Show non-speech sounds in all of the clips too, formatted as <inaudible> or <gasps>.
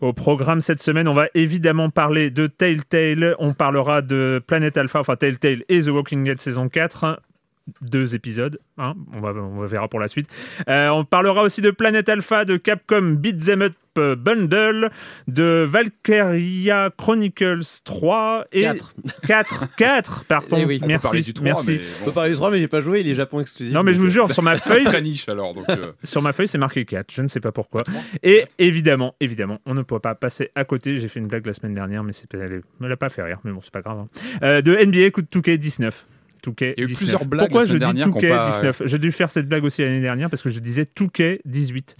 Au programme cette semaine, on va évidemment parler de Telltale, on parlera de Planet Alpha, enfin Telltale et The Walking Dead saison 4, deux épisodes, hein, on, va, on verra pour la suite. Euh, on parlera aussi de Planet Alpha, de Capcom Beat Them Up Bundle, de Valkyria Chronicles 3 et 4. 4, 4 pardon. Eh oui. On peut merci, parler du 3, merci. mais On peut parler du 3, mais j'ai pas joué, il est Japon exclusif. Non mais je vous donc, jure, sur ma <laughs> feuille, Très niche alors. Donc, euh, sur ma feuille, c'est marqué 4. Je ne sais pas pourquoi. Et évidemment, évidemment, on ne pourrait pas passer à côté. J'ai fait une blague la semaine dernière, mais c'est, elle ne l'a pas fait rire. Mais bon, c'est pas grave. hein. Euh, de NBA coup de 2K19. 2K19. Il y a eu plusieurs blagues Pourquoi la je dis ont pas- 2K19 J'ai dû faire cette blague aussi l'année dernière parce que je disais 2K18.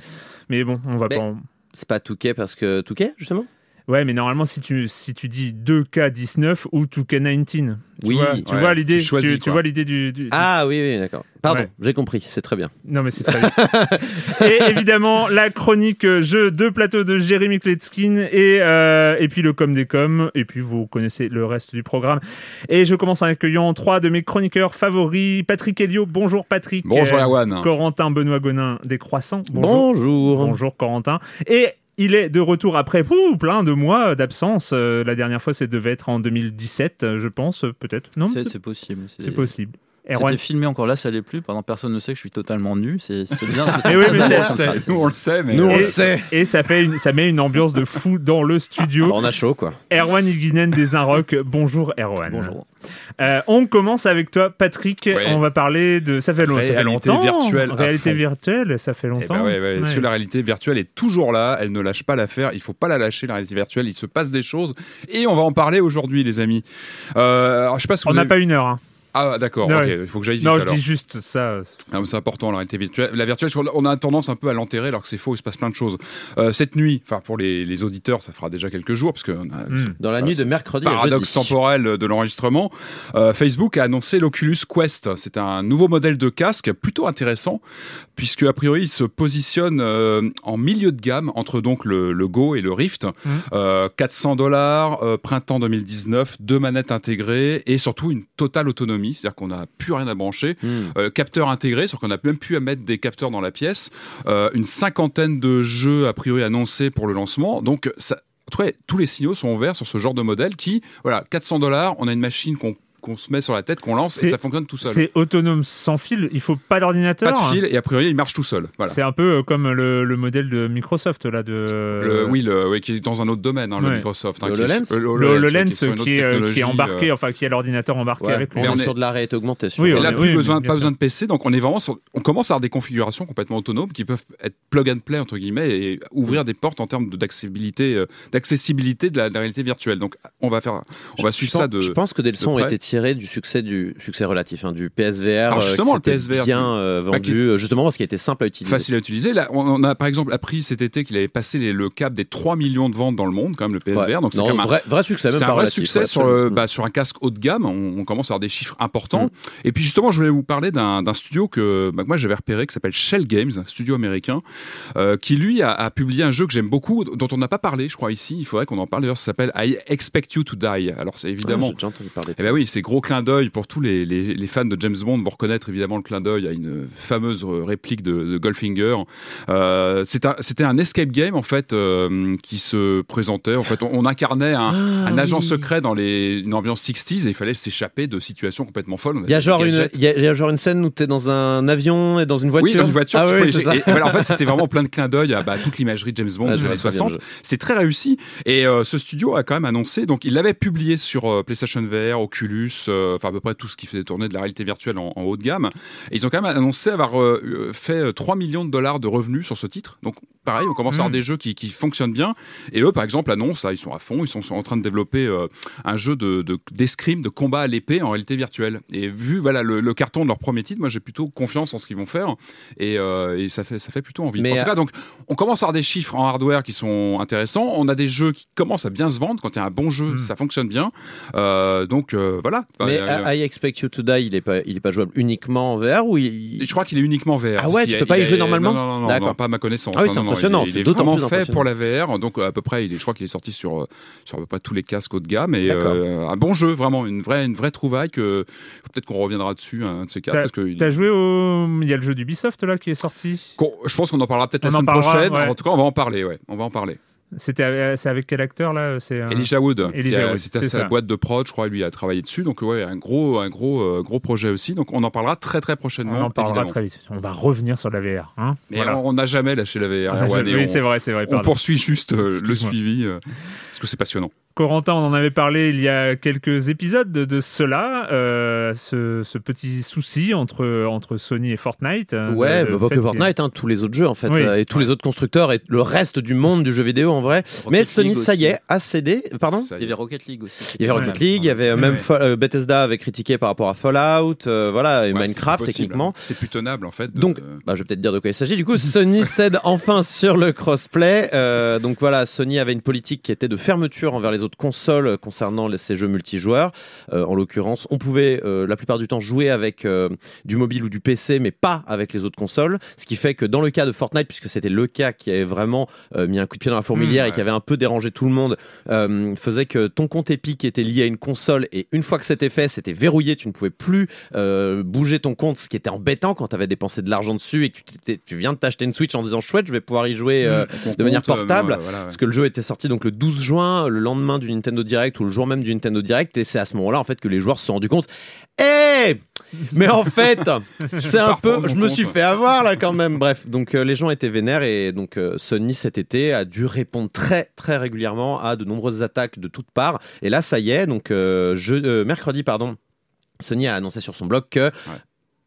Mais bon, on va Mais- pas. en- C'est pas Touquet parce que Touquet, justement? Ouais, mais normalement, si tu, si tu dis 2K19 ou 2K19, tu Oui, vois, tu ouais, vois l'idée, tu vois l'idée du, du- Ah oui, oui, d'accord. Pardon, Ouais. j'ai compris, c'est très bien. Non, mais c'est très bien. <laughs> et évidemment, la chronique jeu de plateau de Jérémy Kletskin et, euh, et puis le com des coms. Et puis vous connaissez le reste du programme. Et je commence en accueillant trois de mes chroniqueurs favoris. Patrick Helio, bonjour Patrick. Bonjour Erwan. Corentin Benoît Gonin des Croissants. Bonjour. Bonjour. Bonjour Corentin. Et il est de retour après ouh, plein de mois d'absence. Euh, la dernière fois, ça devait être en 2017, euh, je pense, peut-être. Non, c'est possible. c'est possible. Erwan. C'était filmé encore là, ça l'est plus. Pendant personne ne sait que je suis totalement nu. C'est bien. <laughs> Eh oui, mais ça. Nous on le sait, mais Nous, on Et- le sait. Et ça, fait une- ça met une ambiance de fou dans le studio. On a chaud, quoi. Erwan Higuinen des Inrocks, bonjour Erwan. Bonjour. Euh, on commence avec toi, Patrick. Ouais. On va parler de. Ça fait, lo- ça fait Réalité longtemps. virtuelle Réalité virtuelle, ça fait Eh longtemps. ben ouais, ouais, Ouais. parce que la réalité virtuelle est toujours là, elle ne lâche pas l'affaire, il faut pas la lâcher, la réalité virtuelle, il se passe des choses, et on va en parler aujourd'hui, les amis. Euh, alors, je sais pas si On n'a avez- pas une heure. hein. Ah, d'accord, il faut que j'aille vite Non, je alors. dis juste ça. Ah, c'est important la réalité virtuelle. La virtuelle, sur- on a tendance un peu à l'enterrer alors que c'est faux, il se passe plein de choses. Euh, cette nuit, enfin pour les, les auditeurs, ça fera déjà quelques jours parce que on a- Hmm. Dans la nuit de mercredi paradoxe jeudi. temporel de l'enregistrement, euh, Facebook a annoncé l'Oculus Quest. C'est un nouveau modèle de casque plutôt intéressant puisque a priori il se positionne euh, en milieu de gamme entre donc le, le Go et le Rift. Euh, 400 dollars, euh, printemps 2019, deux manettes intégrées et surtout une totale autonomie, c'est-à-dire qu'on n'a plus rien à brancher. Euh, capteur intégré, sur qu'on a même pu à mettre des capteurs dans la pièce. Euh, une cinquantaine de jeux a priori annoncés pour le lancement. Donc ça, en tout cas, tous les signaux sont ouverts sur ce genre de modèle qui, voilà, 400 dollars, on a une machine qu'on qu'on se met sur la tête, qu'on lance et ça fonctionne tout seul. C'est autonome sans fil. Il faut pas d'ordinateur. Pas de fil et a priori il marche tout seul. Voilà. C'est un peu euh, comme le, le modèle de Microsoft là de. Le, oui, le, oui, qui est dans un autre domaine, hein, le. Microsoft. hein, Le qui est- HoloLens euh, qui, est, euh, qui est technologie, embarqué, euh, enfin qui a l'ordinateur embarqué Ouais, avec lui. on est sur de la réalité augmentée. sur Oui, Et là, est- plus, oui, besoin, pas sûr. besoin de PC, donc on est vraiment sur- on commence à avoir des configurations complètement autonomes qui peuvent être plug and play entre guillemets et ouvrir des portes en termes d'accessibilité, euh, d'accessibilité de, la, de la réalité virtuelle. Donc on va faire, on va Je suivre pense- ça de. Je pense que des leçons ont été tiré du succès du succès relatif hein, du PSVR Alors, euh, justement, qui le PSVR, bien euh, vendu euh, justement parce qu'il était simple à utiliser. Facile à utiliser. Là, on a par exemple appris cet été qu'il avait passé les- le cap des 3 millions de ventes dans le monde, quand même, le PSVR. Ouais. Donc c'est un vrai, vrai succès, même C'est un vrai relatif, succès sur, bah, sur un casque haut de gamme. On, on commence à avoir des chiffres importants. Mm. Et puis justement, je voulais vous parler d'un studio que, bah, que moi j'avais repéré qui s'appelle Shell Games, un studio américain, euh, qui lui a, a publié un jeu que j'aime beaucoup, dont on n'a pas parlé, je crois ici. Il faudrait qu'on en parle. D'ailleurs, ça s'appelle I Expect You to Die. Alors c'est Ah, évidemment. Eh ben oui, c'est gros clin d'œil pour tous les, les, les fans de James Bond vont reconnaître évidemment le clin d'œil à une fameuse euh, réplique de, de Goldfinger. Euh, un- C'était un, escape game en fait euh, qui se présentait. En fait, on, on incarnait un, Ah, un agent oui. secret dans les, une ambiance 60s et il fallait s'échapper de situations complètement folles. Il y a genre une, gadgets. il y a, il y a genre une scène où t'es dans un avion et dans une voiture. Oui, dans une voiture. Ah ça. Et voilà, en fait, c'était vraiment <laughs> plein de clins d'œil à bah, toute l'imagerie de James Bond Ah, des années vois très bien 60. le jeu. C'est très réussi. Et euh, ce studio a quand même annoncé, donc il l'avait publié sur PlayStation VR, Oculus, euh, enfin à peu près tout ce qui faisait tourner de la réalité virtuelle en, en haut de gamme. Et ils ont quand même annoncé avoir euh, euh, fait euh, 3 millions de dollars de revenus sur ce titre. Donc pareil, on commence à avoir Mm. des jeux qui, qui fonctionnent bien. Et eux, par exemple, annoncent, là, ils sont à fond, ils sont, sont en train de développer euh, un jeu de, de, d'escrime, de combat à l'épée en réalité virtuelle. Et vu voilà le, le carton de leur premier titre, moi j'ai plutôt confiance en ce qu'ils vont faire. Et, euh, et ça, fait, ça fait plutôt envie. Mais, en tout cas, donc on commence à avoir des chiffres en hardware qui sont intéressants. On a des jeux qui commencent à bien se vendre. Quand il y a un bon jeu, Mm. ça fonctionne bien. Euh, donc euh, Enfin, Mais I Expect You to Die, il est pas, il est pas jouable uniquement en VR ou il... Je crois qu'il est uniquement VR. Ah ouais, Si, tu peux pas y est- jouer normalement Non, non, non, D'accord. non, pas à ma connaissance. Ah oui, c'est impressionnant, Il est, est d'autant vraiment plus fait pour la VR. Donc à peu près, il est, je crois qu'il est sorti sur, euh, sur à peu près tous les casques haut de gamme. Et euh, un bon jeu, vraiment une vraie, une vraie trouvaille. Que peut-être qu'on reviendra dessus un de ces quatre. Parce que il- T'as joué au. Il y a le jeu d'Ubisoft là qui est sorti. qu'on- je pense qu'on en parlera peut-être la On en semaine parlera, prochaine. ouais. En tout cas, on va en parler. Ouais, on va en parler. C'était euh, c'est avec quel acteur là C'est un- Elijah Wood, c'était c'est sa ça. boîte de prod, je crois, lui a travaillé dessus. Donc ouais, un gros, un gros, euh, gros projet aussi. Donc on en parlera très très On prochainement. en parlera évidemment. très vite. On va revenir sur la VR. Hein voilà. on n'a jamais lâché la VR. Ah, oui, on- c'est vrai, c'est vrai. On poursuit juste euh, le suivi euh, que c'est passionnant. Corentin, on en avait parlé il y a quelques épisodes de, de cela, euh, ce, ce petit souci entre, entre Sony et Fortnite. euh, Ouais, bah, pas que Fortnite, hein, tous les autres jeux en fait, Oui. euh, et tous les autres constructeurs et le reste du monde du jeu vidéo en vrai. Mais Sony, League ça y est, a cédé. Pardon Il y avait Rocket League aussi. Il y avait Ouais. Rocket League, il y avait euh, même euh, Bethesda avait critiqué par rapport à Fallout, euh, voilà, et Ouais, Minecraft techniquement. C'est plus tenable en fait. de- Donc, bah, je vais peut-être dire de quoi il s'agit. Du coup, Sony <laughs> cède enfin sur le crossplay. Euh, donc voilà, Sony avait une politique qui était de fermeture envers les autres consoles concernant les- ces jeux multijoueurs. Euh, en l'occurrence, on pouvait euh, la plupart du temps jouer avec euh, du mobile ou du PC, mais pas avec les autres consoles. Ce qui fait que dans le cas de Fortnite, puisque c'était le cas qui avait vraiment mis un coup de pied dans la fourmilière Mmh, et qui avait un peu dérangé tout le monde, faisait que ton compte Epic était lié à une console et une fois que c'était fait, c'était verrouillé, tu ne pouvais plus bouger ton compte, ce qui était embêtant quand tu avais dépensé de l'argent dessus et que tu, viens de t'acheter une Switch en disant chouette, je vais pouvoir y jouer Mon de manière portable. voilà, ouais. parce que le jeu était sorti donc le 12 juin, le lendemain du Nintendo Direct ou le jour même du Nintendo Direct, et c'est à ce moment-là en fait que les joueurs se sont rendus compte. Eh <laughs> Mais en fait, c'est un peu. Je me suis fait avoir là quand même. Bref, donc euh, les gens étaient vénères et donc euh, Sony cet été a dû répondre très très régulièrement à de nombreuses attaques de toutes parts. Et là, ça y est. Donc euh, je, mercredi, pardon. Sony a annoncé sur son blog que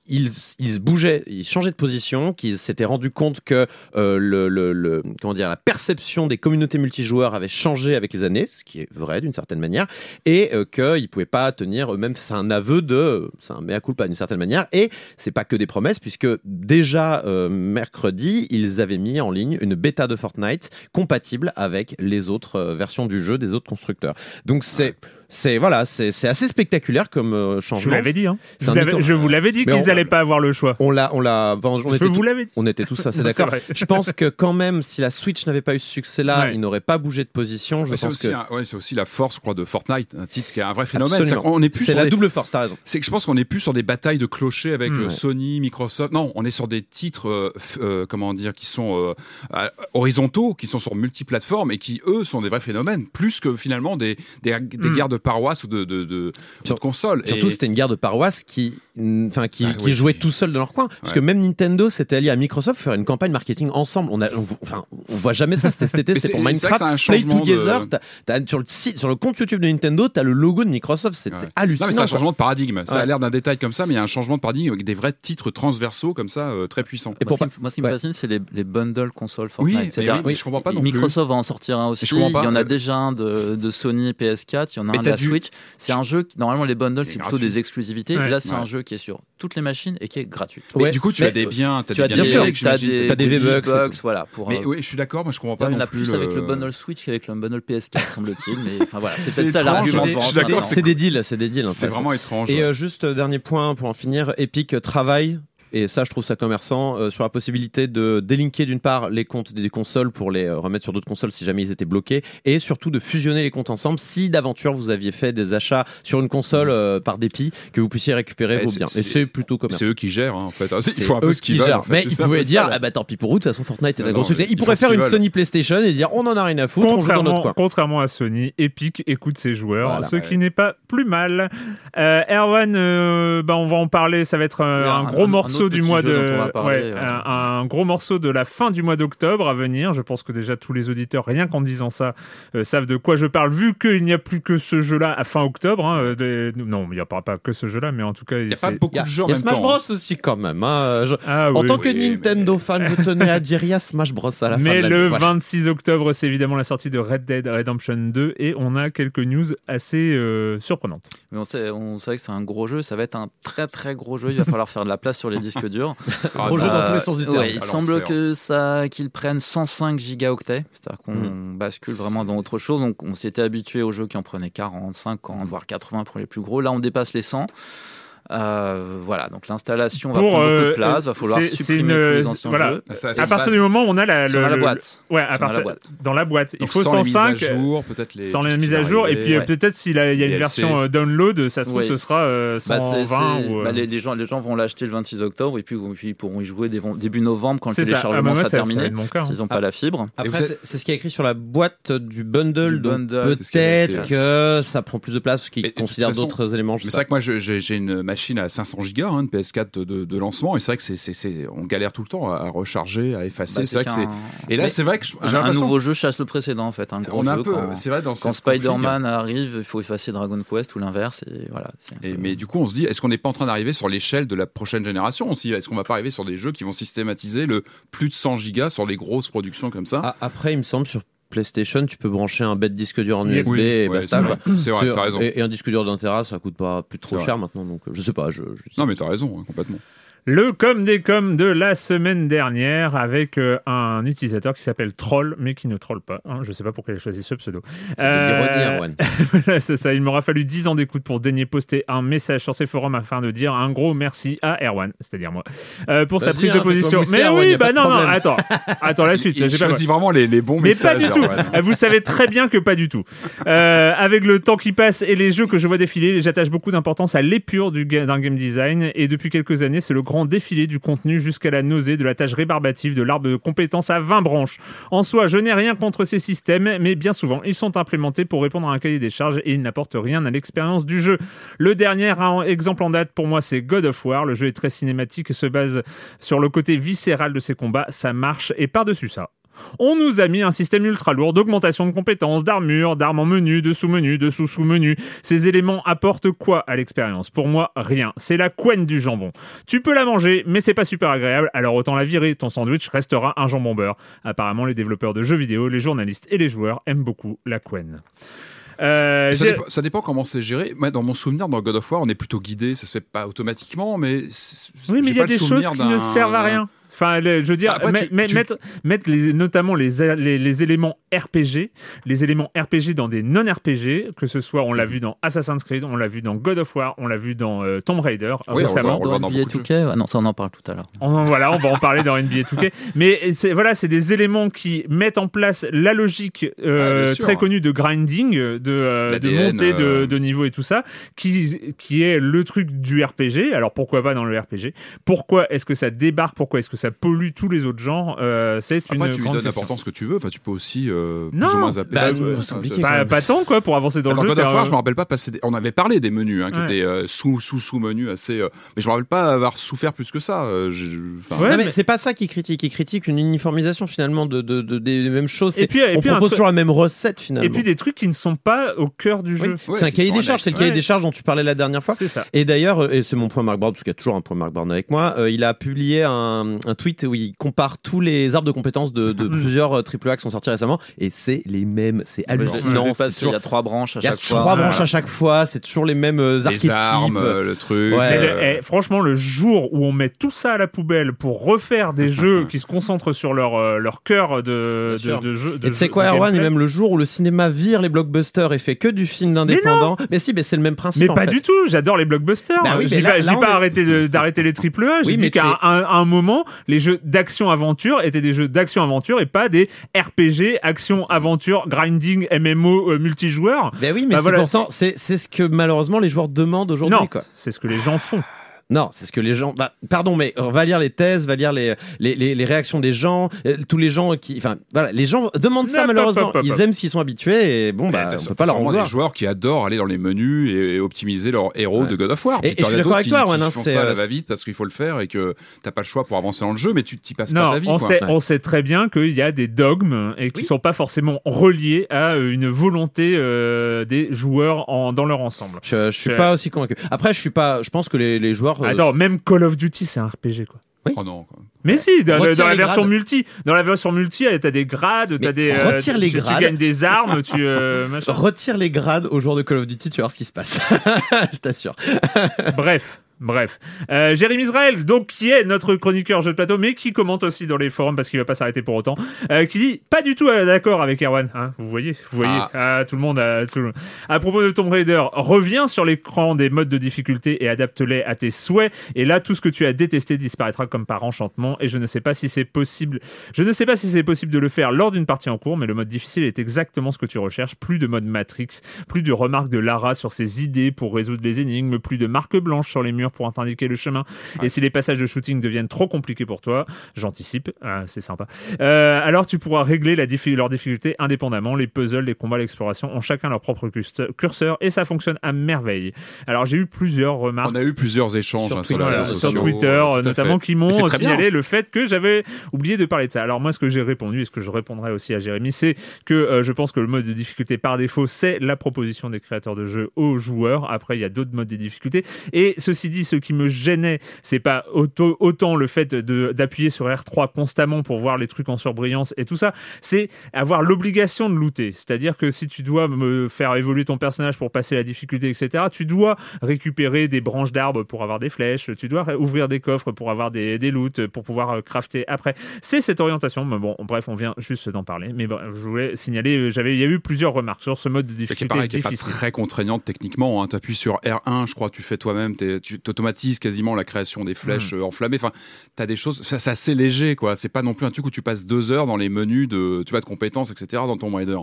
il se bougeait, il changeait de position, qu'il s'était rendu compte que euh, la perception des communautés multijoueurs avait changé avec les années, ce qui est vrai d'une certaine manière, et euh, qu'ils ne pouvaient pas tenir eux-mêmes. C'est un aveu de, c'est un mea culpa d'une certaine manière, et c'est pas que des promesses, puisque déjà euh, mercredi, ils avaient mis en ligne une bêta de Fortnite compatible avec les autres versions du jeu des autres constructeurs. Donc c'est c'est voilà, c'est c'est assez spectaculaire comme euh, Je vous changement. l'avais dit. Hein. Je, vous l'avais- détour. je vous l'avais dit Mais qu'ils on- n'allaient pas avoir le choix. On l'a, on l'a, enfin, on Je était vous tous- l'avais dit. on était tous assez <laughs> C'est d'accord. Je pense que quand même, si la Switch n'avait pas eu ce succès-là, Ouais. il n'aurait pas bougé de position. Je pense aussi, que ouais, c'est aussi la force, je crois, de Fortnite, un titre qui est un vrai phénomène. Qu'on est plus c'est sur la des- double force. T'as raison. C'est que je pense qu'on est plus sur des batailles de clochers avec Mm. euh. Sony, Microsoft. Non, on est sur des titres, euh, euh, comment dire, qui sont euh, euh, horizontaux, qui sont sur multiplateformes et qui, eux, sont des vrais phénomènes, plus que finalement des, des, des Mm. guerres de paroisse ou de, de, de, Sur- de consoles. Surtout, Et- c'était une guerre de paroisse qui, mm, enfin, qui, Ah, qui oui. jouait tout seul dans leur coin. Parce Ouais. que même Nintendo s'était allié à Microsoft pour faire une campagne marketing ensemble. On a, on, enfin, on voit jamais ça. C'était cet été, c'était c'est- pour Minecraft. c'est un Play changement Together. t'as- sur le site, sur le compte YouTube de Nintendo, t'as le logo de Microsoft. C'est Ouais. hallucinant. c'est un quoi. changement de paradigme. Ça a l'air d'un détail comme ça, mais il y a un changement de paradigme avec des vrais titres transversaux comme ça, euh, très puissants. Et Moi, pour ce qui, me- moi, ce qui me fascine, c'est les, les bundles consoles Oui, Fortnite. oui, je comprends pas non plus. Microsoft va en sortir un aussi. je comprends pas. Il y en a Euh, déjà un de, de Sony PS4. Il y en a Mais un la dû- Switch. C'est un jeu qui, normalement, les bundles, C'est plutôt gratuit. des exclusivités. Ouais. Là, c'est Ouais. un jeu qui est sur toutes les machines et qui est gratuit. Mais Ouais, du coup, tu mais, as des biens, tu as des des, bien biens des, des V-Bucks voilà. Pour, Mais euh, oui, je suis d'accord, mais je comprends pas il y en a plus avec le euh, bundle Switch qu'avec le bundle PS4, semble-t-il. Mais enfin voilà, c'est peut-être ça l'argument C'est des deals, c'est des deals. C'est vraiment étrange. Et euh, juste euh, dernier point pour en finir, Epic travaille. Et ça, je trouve ça commerçant euh, sur la possibilité de délinker d'une part les comptes des consoles pour les euh, remettre sur d'autres consoles si jamais ils étaient bloqués, et surtout de fusionner les comptes ensemble si d'aventure vous aviez fait des achats sur une console euh, par dépit, que vous puissiez récupérer Ouais, vos c'est- biens. Et c'est- c'est plutôt C'est commerçant. eux qui gèrent, hein, en fait. Ils C'est un peu eux ce qu'ils qui gèrent. en fait. Mais C'est ils pouvaient c'est dire, ça. ah bah tant pis pour vous, de toute façon Fortnite est un gros non, succès. ils pourraient faire une veulent. Sony PlayStation et dire on en a rien à foutre, on joue dans notre Contrairement, coin. contrairement à Sony, Epic écoute ses joueurs, Voilà, ce ouais. qui n'est pas plus mal. Erwan, bah, on va en parler, ça va être un, gros un morceau du mois de... parler, ouais, euh, un, un gros morceau de la fin du mois d'octobre à venir. Je pense que déjà tous les auditeurs, rien qu'en disant ça, euh, savent de quoi je parle, vu qu'il n'y a plus que ce jeu-là à fin octobre. hein, euh, des- Non, il n'y a pas, pas que ce jeu-là, mais en tout cas... Il n'y a pas beaucoup Il y a, de jeux il y a Smash temps. Bros hein. aussi quand même. hein. Je- Ah, En oui, tant que oui, mais- Nintendo fan, je tenais à dire il y a Smash Bros à la fin Mais le l'année. Voilà. 26 octobre, c'est évidemment la sortie de Red Dead Redemption 2 et on a quelques news assez euh, surprenantes. Mais on, sait, on savait que c'est un gros jeu, ça va être un très très gros jeu, il va falloir faire de la place sur les <laughs> disques durs. <laughs> Ah, Gros jeu dans tous les sens du ouais, terme. il semble que ça qu'ils prennent 105 gigaoctets, c'est-à-dire qu'on Mm. bascule vraiment dans autre chose. Donc on s'était habitué aux jeux qui en prenaient 40, 50, voire 80 pour les plus gros. Là on dépasse les 100. Euh, voilà, donc l'installation va prendre beaucoup euh, de place, va falloir supprimer une- tous les anciens voilà. jeux. Ça, À partir du moment où on a la, Sur le- la le- boîte. ouais, à partir la boîte. dans la boîte, il Donc, faut sans les mises à 105 jour, peut-être les. sans les mises à jour et puis euh, ouais. peut-être s'il y a il y a une DLC. version euh, download, ça se trouve Oui. ce sera euh, Bah, 120 c'est- c'est- ou euh, bah, les, les gens, les gens vont l'acheter le 26 octobre et puis, puis ils pourront y jouer début novembre quand le ça. Ah, téléchargement bah, sera ça, ça terminé. hein. S'ils n'ont Ah. pas la fibre. Après, c'est- ce qui est écrit sur la boîte du bundle. Peut-être que ça prend plus de place parce qu'ils considèrent d'autres éléments. c'est vrai que moi, j'ai une machine à 500 gigas, hein, une PS4 de, de- de lancement, et c'est vrai que c'est, c'est, c'est- on galère tout le temps à recharger, à effacer. Bah, c'est vrai que c'est. Et là, mais c'est vrai que j'ai un, nouveau jeu chasse le précédent en fait. Un gros on a jeu, un peu, quand, c'est vrai dans quand. Spider-Man arrive, il faut effacer Dragon Quest ou l'inverse. Et voilà. Et, peu- mais du coup, on se dit, est-ce qu'on n'est pas en train d'arriver sur l'échelle de la prochaine génération aussi? Est-ce qu'on va pas arriver sur des jeux qui vont systématiser le plus de 100 gigas sur les grosses productions comme ça? Ah, après, il me semble sur PlayStation, tu peux brancher un bête disque dur en USB Oui, et ouais, basta. c'est vrai, t'as raison. Et, et un disque dur d'un ça coûte pas plus trop cher maintenant. Donc, euh, je sais pas. Je, je- Non, mais t'as raison, hein, complètement. Le com des coms de la semaine dernière avec euh, un utilisateur qui s'appelle Troll, mais qui ne troll pas. hein. Je sais pas pourquoi il a choisi ce pseudo. Euh. <laughs> Voilà, c'est ça. Il m'aura fallu 10 ans d'écoute pour daigner poster un message sur ces forums afin de dire un gros merci à Erwan, c'est-à-dire moi, euh, pour sa prise hein, de position. Mais Erwan, oui, bah non, non, attends, <laughs> attends la suite. Il j'ai pas- choisit vraiment les, les bons mais messages. pas du tout. Vous savez très bien que pas du tout. Euh, avec le temps qui passe et les jeux que je vois défiler, j'attache beaucoup d'importance à l'épure du ga- d'un game design. Et depuis quelques années, c'est le grand défilé du contenu jusqu'à la nausée de la tâche rébarbative de l'arbre de compétences à 20 branches. En soi, je n'ai rien contre ces systèmes, mais bien souvent, ils sont implémentés pour répondre à un cahier des charges et ils n'apportent rien à l'expérience du jeu. Le dernier exemple en date pour moi, c'est God of War. Le jeu est très cinématique et se base sur le côté viscéral de ses combats. Ça marche et par-dessus ça, on nous a mis un système ultra lourd d'augmentation de compétences, d'armure, d'armes en menu, de sous-menu, de sous-sous-menu. Ces éléments apportent quoi à l'expérience? Pour moi, rien. C'est la couenne du jambon. Tu peux la manger, mais c'est pas super agréable, alors autant la virer. Ton sandwich restera un jambon beurre. Apparemment, les développeurs de jeux vidéo, les journalistes et les joueurs aiment beaucoup la couenne. Euh, ça, dépend, ça dépend comment c'est géré. Moi, dans mon souvenir, dans God of War, on est plutôt guidé. Ça se fait pas automatiquement, mais. Oui, mais il y a des choses qui ne servent à rien. Enfin, le- je veux dire, Après, met- tu- met- tu- mettre, mettre les, notamment les, les, les éléments RPG, les éléments RPG dans des non-RPG, que ce soit, on l'a vu dans Assassin's Creed, on l'a vu dans God of War, on l'a vu dans euh, Tomb Raider Oui, on récemment. le voit dans NBA beaucoup de 2K, ah non, ça on en parle tout à l'heure. On- voilà, on va en parler dans NBA 2K. <laughs> Mais voilà, c'est des éléments qui mettent en place la logique euh, Ah, très connue de grinding, de, euh, de montée de, de niveau et tout ça, qui, qui est le truc du RPG. Alors pourquoi pas dans le RPG Pourquoi est-ce que ça débarque? Pourquoi est-ce que ça pollue tous les autres genres Euh, C'est une Après, tu lui donnes l'importance que tu veux. Enfin, tu peux aussi euh, plus Non, ou moins zapper. bah, Euh, Pas, pas tant quoi pour avancer dans Dans le jeu. Un- je me rappelle pas passer. des- On avait parlé des menus hein, qui Ouais. étaient euh, sous sous sous menus assez. euh, Mais je me rappelle pas avoir souffert plus que ça. euh, je- enfin, Ouais, Non, mais, mais- c'est pas ça qui critique. Il critique une uniformisation finalement de, de, de- des mêmes choses. Et puis- et on puis propose truc- toujours la même recette finalement. Et puis des trucs qui ne sont pas au cœur du jeu. C'est un qui cahier des charges. C'est le cahier des charges dont tu parlais la dernière fois. C'est ça. Et d'ailleurs, et c'est mon point Mark Brown, parce qu'il y a toujours un point Mark Brown avec moi, il a publié un, un tweet où il compare tous les arbres de compétences de, de <laughs> plusieurs euh, AAA qui sont sortis récemment et c'est les mêmes. C'est hallucinant. toujours- Il y a trois branches à Il y a chaque fois. trois branches à chaque fois, c'est toujours les mêmes euh, Les archétypes. armes, euh, le truc. Ouais. Mais le- euh, eh, franchement, le jour où on met tout ça à la poubelle pour refaire des <laughs> jeux qui se concentrent sur leur, euh, leur cœur de, de, de jeu. de Et tu sais quoi, Erwan, et même le jour où le cinéma vire les blockbusters et fait que du film d'indépendant. Mais, si, mais c'est le même principe. Mais en pas fait. du tout, j'adore les blockbusters. Bah oui, je mais dis là- pas, là, est- de- d'arrêter les triple A, je Oui, qu'à un moment, les jeux d'action-aventure étaient des jeux d'action-aventure et pas des RPG, action-aventure, grinding, MMO, euh, multijoueur. Ben oui, mais Bah c'est voilà, c'est c'est ce que malheureusement les joueurs demandent aujourd'hui. Non, c'est ce que les gens font. Non, c'est ce que les gens. Bah, pardon, mais on va lire les thèses, va lire les, les, les, les réactions des gens, euh, tous les gens qui. Enfin, voilà, les gens demandent ça malheureusement. Ils aiment s'ils sont habitués et bon, bah, on peut pas leur en vouloir. des joueurs qui adorent aller dans les menus et, et optimiser leur héros Ouais. de God of War. Et- Puis et je t'en suis as d'accord d'autres avec qui- toi, qui Erwan, hein, font c'est, ça à la euh, va-vite parce qu'il faut le faire et que t'as pas le choix pour avancer dans le jeu, mais tu t'y passes Non, pas ta vie. on quoi. sait, Ouais. on sait très bien qu'il y a des dogmes et qui Oui. sont pas forcément reliés à euh, une volonté euh, des joueurs en, dans leur ensemble. Je, je suis pas aussi convaincu. Après, je suis pas. Je pense que les, les joueurs. Euh, Attends, même Call of Duty, c'est un RPG quoi. Oh non. quoi. Mais si, dans, la version grades. multi, dans la version multi, euh, t'as des grades, t'as des, retire les tu, grades. tu gagnes des armes, tu euh. <laughs> Retire les grades aux joueurs de Call of Duty, tu vas voir ce qui se passe. <laughs> je t'assure. Bref. Bref, euh, Jérémy Israël, donc qui est notre chroniqueur jeu de plateau, mais qui commente aussi dans les forums parce qu'il va pas s'arrêter pour autant, euh, qui dit pas du tout euh, d'accord avec Erwan. Hein, vous voyez, vous voyez, Ah. Ah, tout le monde, a, tout le- À propos de Tomb Raider, reviens sur l'écran des modes de difficulté et adapte-les à tes souhaits. Et là, tout ce que tu as détesté disparaîtra comme par enchantement. Et je ne sais pas si c'est possible. Je ne sais pas si c'est possible de le faire lors d'une partie en cours, mais le mode difficile est exactement ce que tu recherches. Plus de mode Matrix, plus de remarques de Lara sur ses idées pour résoudre les énigmes, plus de marques blanches sur les murs pour t'indiquer le chemin. Et si les passages de shooting deviennent trop compliqués pour toi, j'anticipe, ah, c'est sympa. Euh, alors tu pourras régler la diffi- leur difficulté indépendamment. Les puzzles, les combats, l'exploration ont chacun leur propre curseur et ça fonctionne à merveille. Alors j'ai eu plusieurs remarques On a eu plusieurs échanges Sur hein, sur, Twitter, voilà, sur notamment, qui m'ont signalé le fait que j'avais oublié de parler de ça. Alors moi, ce que j'ai répondu et ce que je répondrai aussi à Jérémy, c'est que euh, je pense que le mode de difficulté par défaut, c'est la proposition des créateurs de jeux aux joueurs. Après, il y a d'autres modes de difficulté. Et ceci dit, ce qui me gênait, c'est pas auto- autant le fait d'appuyer sur R3 constamment pour voir les trucs en surbrillance et tout ça, c'est avoir l'obligation de looter. C'est-à-dire que si tu dois me faire évoluer ton personnage pour passer la difficulté, etc., tu dois récupérer des branches d'arbres pour avoir des flèches, tu dois ouvrir des coffres pour avoir des, des loots, pour pouvoir euh, crafter après. C'est cette orientation. Mais bon, bref, on vient juste d'en parler. Mais bon, je voulais signaler, euh, j'avais, il y a eu plusieurs remarques sur ce mode de Et qui est difficulté pareil, qui est pas très contraignante techniquement. Hein. Tu appuies sur R1, je crois, tu fais toi-même, tu automatises quasiment la création des flèches Hmm. euh, enflammées. Enfin, tu as des choses, ça- c'est assez léger, quoi. C'est pas non plus un truc où tu passes deux heures dans les menus de, tu vois, de compétences, etc. dans ton Raider.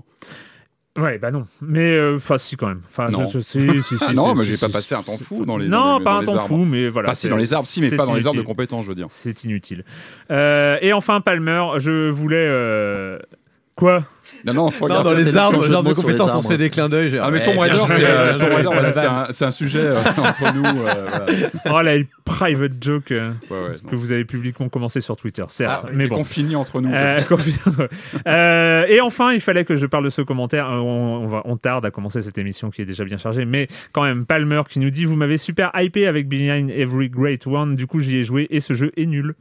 Ouais, bah non. Mais, euh, enfin, si quand même. Enfin, Non. je, si, <laughs> si, si, non, mais j'ai pas passé un temps fou dans les Non, dans les- pas dans un temps arbres. fou, mais voilà. Pas si dans les arbres, si, mais pas dans les arbres de compétences, je veux dire. C'est inutile. Euh, et enfin, Palmer, je voulais. euh, Quoi? Non, non, on se Non, regarde. dans les arbres, le de compétences, on se fait des clins d'œil. Ah mais <laughs> ouais, Tomb Raider, c'est euh, un, sujet euh, <laughs> entre nous. euh, voilà. Oh là, une private joke euh, Ouais, ouais, que vous avez publiquement commencé sur Twitter, certes. Ah, mais bon. qu'on finit entre nous. Euh. Euh, et enfin, il fallait que je parle de ce commentaire. On, on va, on tarde à commencer cette émission qui est déjà bien chargée, mais quand même, Palmer qui nous dit Vous m'avez super hypé avec Behind Every Great One. Du coup, j'y ai joué et ce jeu est nul.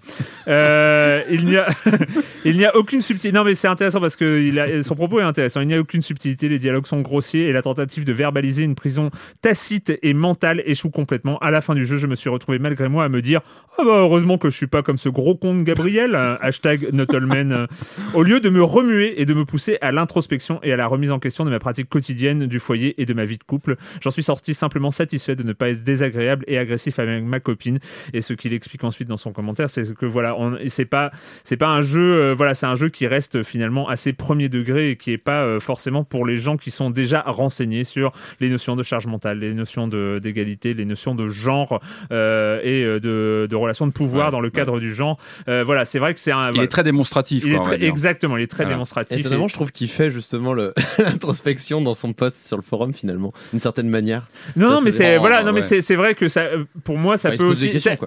Euh, il n'y a, <laughs> il n'y a aucune subtilité. Non, mais c'est intéressant parce que il a, son propos est intéressant. Il n'y a aucune subtilité. Les dialogues sont grossiers et la tentative de verbaliser une prison tacite et mentale échoue complètement. À la fin du jeu, je me suis retrouvé malgré moi à me dire Ah bah heureusement que je suis pas comme ce gros con de Gabriel. euh, hashtag Notolman. euh, au lieu de me remuer et de me pousser à l'introspection et à la remise en question de ma pratique quotidienne du foyer et de ma vie de couple, j'en suis sorti simplement satisfait de ne pas être désagréable et agressif avec ma copine. Et ce qu'il explique ensuite dans son commentaire, c'est que voilà, c'est pas, pas un jeu, euh, voilà, c'est un jeu qui reste finalement assez premier degré et qui est pas euh, forcément pour les gens qui sont déjà renseignés sur les notions de charge mentale, les notions de- d'égalité, les notions de genre euh, et euh, de, de relations de pouvoir Ouais, dans le ouais. cadre du genre. Euh, voilà, c'est vrai que c'est un. Il voilà. est très démonstratif. Il quoi, est très- exactement, il est très Voilà. démonstratif. Étonnamment, et- je trouve qu'il fait justement <laughs> l'introspection dans son post sur le forum finalement, d'une certaine manière. Non, non, mais c'est- voilà, non, mais ouais. c'est c'est vrai que ça, pour moi, ça peut pose des aussi. questions,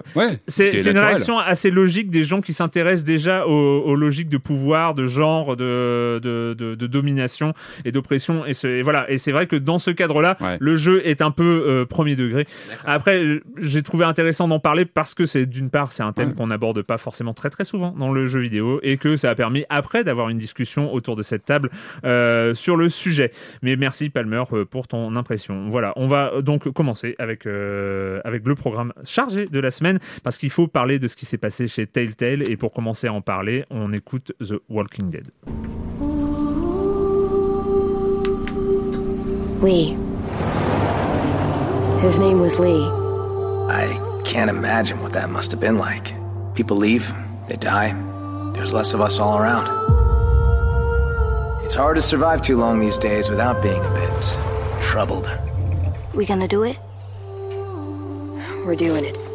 c'est- une naturel. réaction assez logique des gens qui s'intéressent déjà aux, aux logiques de pouvoir, de genre, de, de, de, de domination et d'oppression. Et, voilà. Et c'est vrai que dans ce cadre-là, Ouais. le jeu est un peu euh, premier degré. Après, j'ai trouvé intéressant d'en en parler parce que c'est d'une part c'est un thème qu'on n'aborde pas forcément très très souvent dans le jeu vidéo et que ça a permis après d'avoir une discussion autour de cette table euh, sur le sujet. Mais merci Palmer euh, pour ton impression. Voilà, on va donc commencer avec euh, avec le programme chargé de la semaine parce qu'il faut parler de ce qui s'est passé chez Telltale et pour commencer à en parler, on écoute The Walking Dead. Lee. His name was Lee. I can't imagine what that must have been like. People leave, they die, there's less of us all around. It's hard to survive too long these days without being a bit troubled. We gonna do it? We're doing it.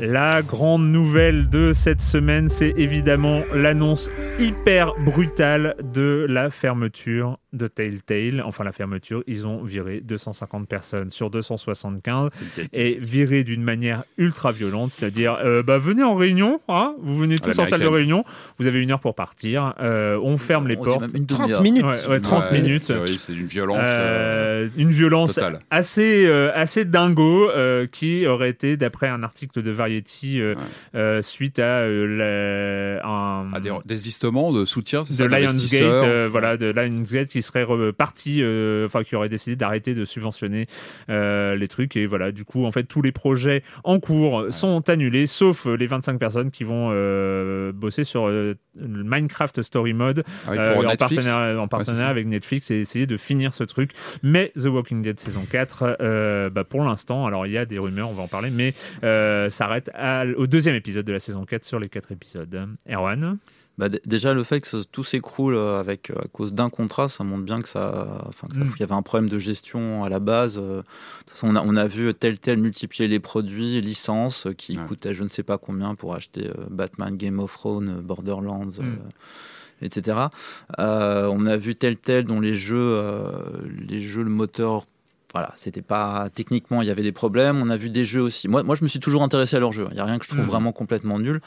La grande nouvelle de cette semaine, c'est évidemment l'annonce hyper brutale de la fermeture de Telltale. Enfin, la fermeture, ils ont viré 250 personnes sur 275 et viré d'une manière ultra violente, c'est-à-dire, euh, bah, venez en réunion, hein, vous venez tous en salle de réunion, vous avez une heure pour partir, euh, on ferme les On portes. une 30 demi-heure. minutes. Ouais, ouais, 30 Ouais, minutes. c'est- oui, c'est une violence. Euh, une violence totale. assez euh, assez dingo euh, qui aurait été d'après un article de Variety euh, Ouais. euh, suite à euh, la- un à des désistements de soutien, c'est de ça Lionsgate euh, voilà de Lionsgate qui serait reparti euh, enfin qui aurait décidé d'arrêter de subventionner euh, les trucs et voilà du coup en fait tous les projets en cours sont annulés sauf les 25 personnes qui vont euh, bosser sur euh, le Minecraft Story Mode Ah oui, euh, en Netflix. partenariat, en partenariat c'est ça. avec Netflix et essayer de finir ce truc. Mais The Walking Dead saison 4, euh, bah, pour l'instant, alors il y a des rumeurs, on va en parler, mais euh, s'arrête au deuxième épisode de la saison 4 sur les quatre épisodes. Erwan Bah, déjà, le fait que ce- tout s'écroule euh, avec, euh, à cause d'un contrat, ça montre bien que ça, enfin, que ça- Mm. il y avait un problème de gestion à la base. euh. De toute façon, on a, on a vu tel tel multiplier les produits, licences qui Ouais. coûtaient je ne sais pas combien pour acheter euh, Batman, Game of Thrones, Borderlands. euh, Mm. etc. Euh, on a vu tel tel dont les jeux, euh, les jeux, le moteur, voilà, c'était pas techniquement, il y avait des problèmes. On a vu des jeux aussi. Moi, moi, je me suis toujours intéressé à leurs jeux. Il y a rien que je trouve Mm. vraiment complètement nul.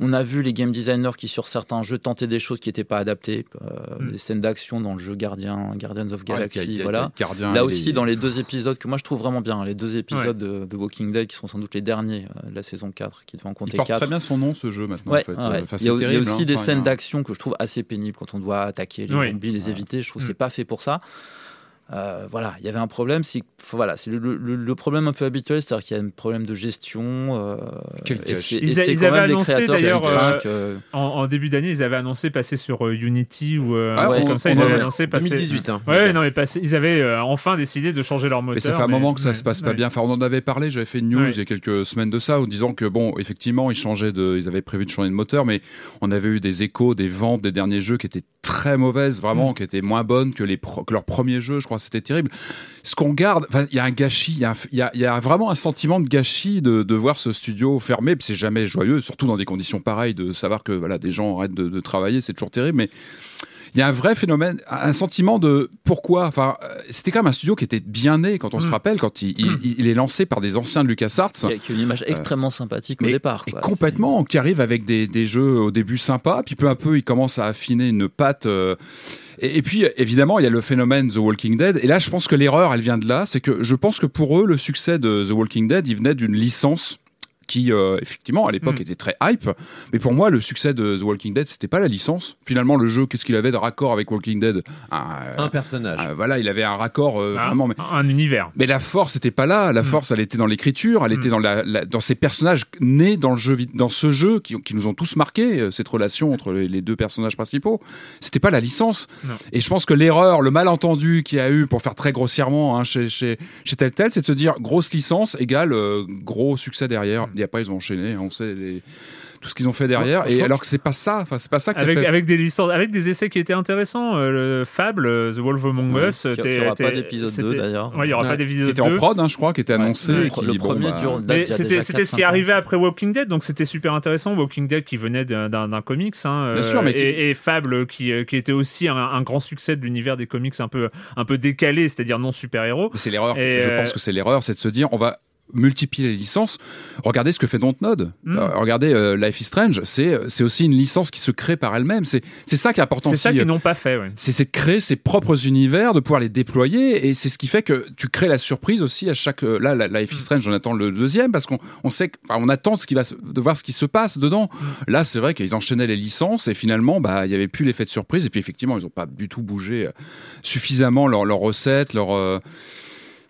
On a vu les game designers qui, sur certains jeux, tentaient des choses qui n'étaient pas adaptées. Euh, Mm. Des scènes d'action dans le jeu Gardien, Guardians of Ouais, Galaxy. il y a- il y a- voilà. Gardien, Là il aussi, dans les deux épisodes que moi je trouve vraiment bien, les deux épisodes de, de Walking Dead qui sont sans doute les derniers euh, de la saison 4, qui devaient en Il compter porte 4. très bien son nom ce jeu maintenant. Ouais, en fait. Euh, enfin, il, y a, il y aussi hein. des il scènes d'action que je trouve assez pénibles quand on doit attaquer les zombies, les éviter. Je trouve que Mm. c'est pas fait pour ça. Euh, voilà, il y avait un problème. C'est voilà, c'est le, le- le problème un peu habituel, c'est-à-dire qu'il y a un problème de gestion. euh, et Ils a- c'est ils quand avaient annoncé, d'ailleurs, euh, en, en début d'année, ils avaient annoncé passer sur euh, Unity ou euh, Ah, un truc on- comme ça. Ils avaient annoncé passer. 2018. Hein. Ouais, non, mais passer- ils avaient euh, enfin décidé de changer leur moteur. Mais ça fait un moment que ça ouais, se passe pas ouais. bien. Enfin, on en avait parlé. J'avais fait une news Ouais. il y a quelques semaines de ça, en disant que bon, effectivement, ils changeaient de, ils avaient prévu de changer de moteur, mais on avait eu des échos, des ventes des derniers jeux qui étaient très mauvaises, vraiment, Mm. qui étaient moins bonnes que les pro- que leurs premiers jeux. Je crois, c'était terrible. Ce qu'on garde, il y a un gâchis, il y, a vraiment un sentiment de gâchis de, voir ce studio fermé. C'est jamais joyeux, surtout dans des conditions pareilles, de savoir que voilà, des gens arrêtent de, de travailler, c'est toujours terrible, mais il y a un vrai phénomène, un sentiment de pourquoi. Enfin, euh, c'était quand même un studio qui était bien né quand on se Mm. rappelle, quand il, il- il est lancé par des anciens de LucasArts. qui, a, qui a une image extrêmement sympathique au départ. Et complètement, qui arrive avec des, des jeux au début sympas, puis peu à peu, il commence à affiner une patte. euh, et, et puis, évidemment, il y a le phénomène The Walking Dead. Et là, je pense que l'erreur, elle vient de là. C'est que je pense que pour eux, le succès de The Walking Dead, il venait d'une licence qui, euh, effectivement, à l'époque, Mm. était très hype. Mais pour moi, le succès de The Walking Dead, c'était pas la licence. Finalement, le jeu, qu'est-ce qu'il avait de raccord avec Walking Dead? Un, euh, Un personnage. euh, Voilà, il avait un raccord euh, Ah, vraiment. Mais... Un univers. Mais la force n'était pas là. La Mm. force, elle était dans l'écriture, elle Mm. était dans, la, la- dans ces personnages nés dans, le jeu, dans ce jeu qui, qui nous ont tous marqué, euh, cette relation entre les, les deux personnages principaux. C'était pas la licence. Non. Et je pense que l'erreur, le malentendu qu'il y a eu, pour faire très grossièrement hein, chez, chez, chez Telltale, c'est de se dire grosse licence égale euh, gros succès derrière. Et après, ils ont enchaîné, on sait les- tout ce qu'ils ont fait derrière. Ouais, et alors que c'est pas ça. Enfin, c'est pas ça qui a Avec, fait. avec des licences, avec des essais qui étaient intéressants. euh, le Fable, euh, The Wolf Among Ouais, Us. qui- qui était- aura pas d'épisode c'était- 2 d'ailleurs. Ouais, il y aura Ouais. pas qui d'épisode était en 2. prod, hein, je crois, qui était Ouais. annoncé. Ouais. qui, Le bon, premier bah, il c'était ce qui 4-5 ans. arrivait après Walking Dead, donc c'était super intéressant. Walking Dead qui venait d'un- comics, hein, Bien sûr, mais qui- et, et Fable qui, euh, qui était aussi un, un grand succès de l'univers des comics un peu, un peu décalé, c'est-à-dire non super-héros. Mais C'est l'erreur. Je euh, pense que c'est l'erreur, c'est de se dire on va multiplier les licences. Regardez ce que fait Dontnod. Mm. Euh, regardez euh, Life is Strange. C'est c'est aussi une licence qui se crée par elle-même. C'est ça qui est important C'est ça qu'ils euh, n'ont pas fait, ouais. c'est de créer ses propres univers, de pouvoir les déployer, et c'est ce qui fait que tu crées la surprise aussi à chaque. euh, Là, Life is Strange, j'en attends le deuxième parce qu'on on sait, que- enfin, on attend ce qui va se- de voir ce qui se passe dedans. Là, c'est vrai qu'ils enchaînaient les licences et finalement, bah, il y avait plus l'effet de surprise. Et puis effectivement, ils n'ont pas du tout bougé euh, suffisamment leurs leurs recettes, leur. euh,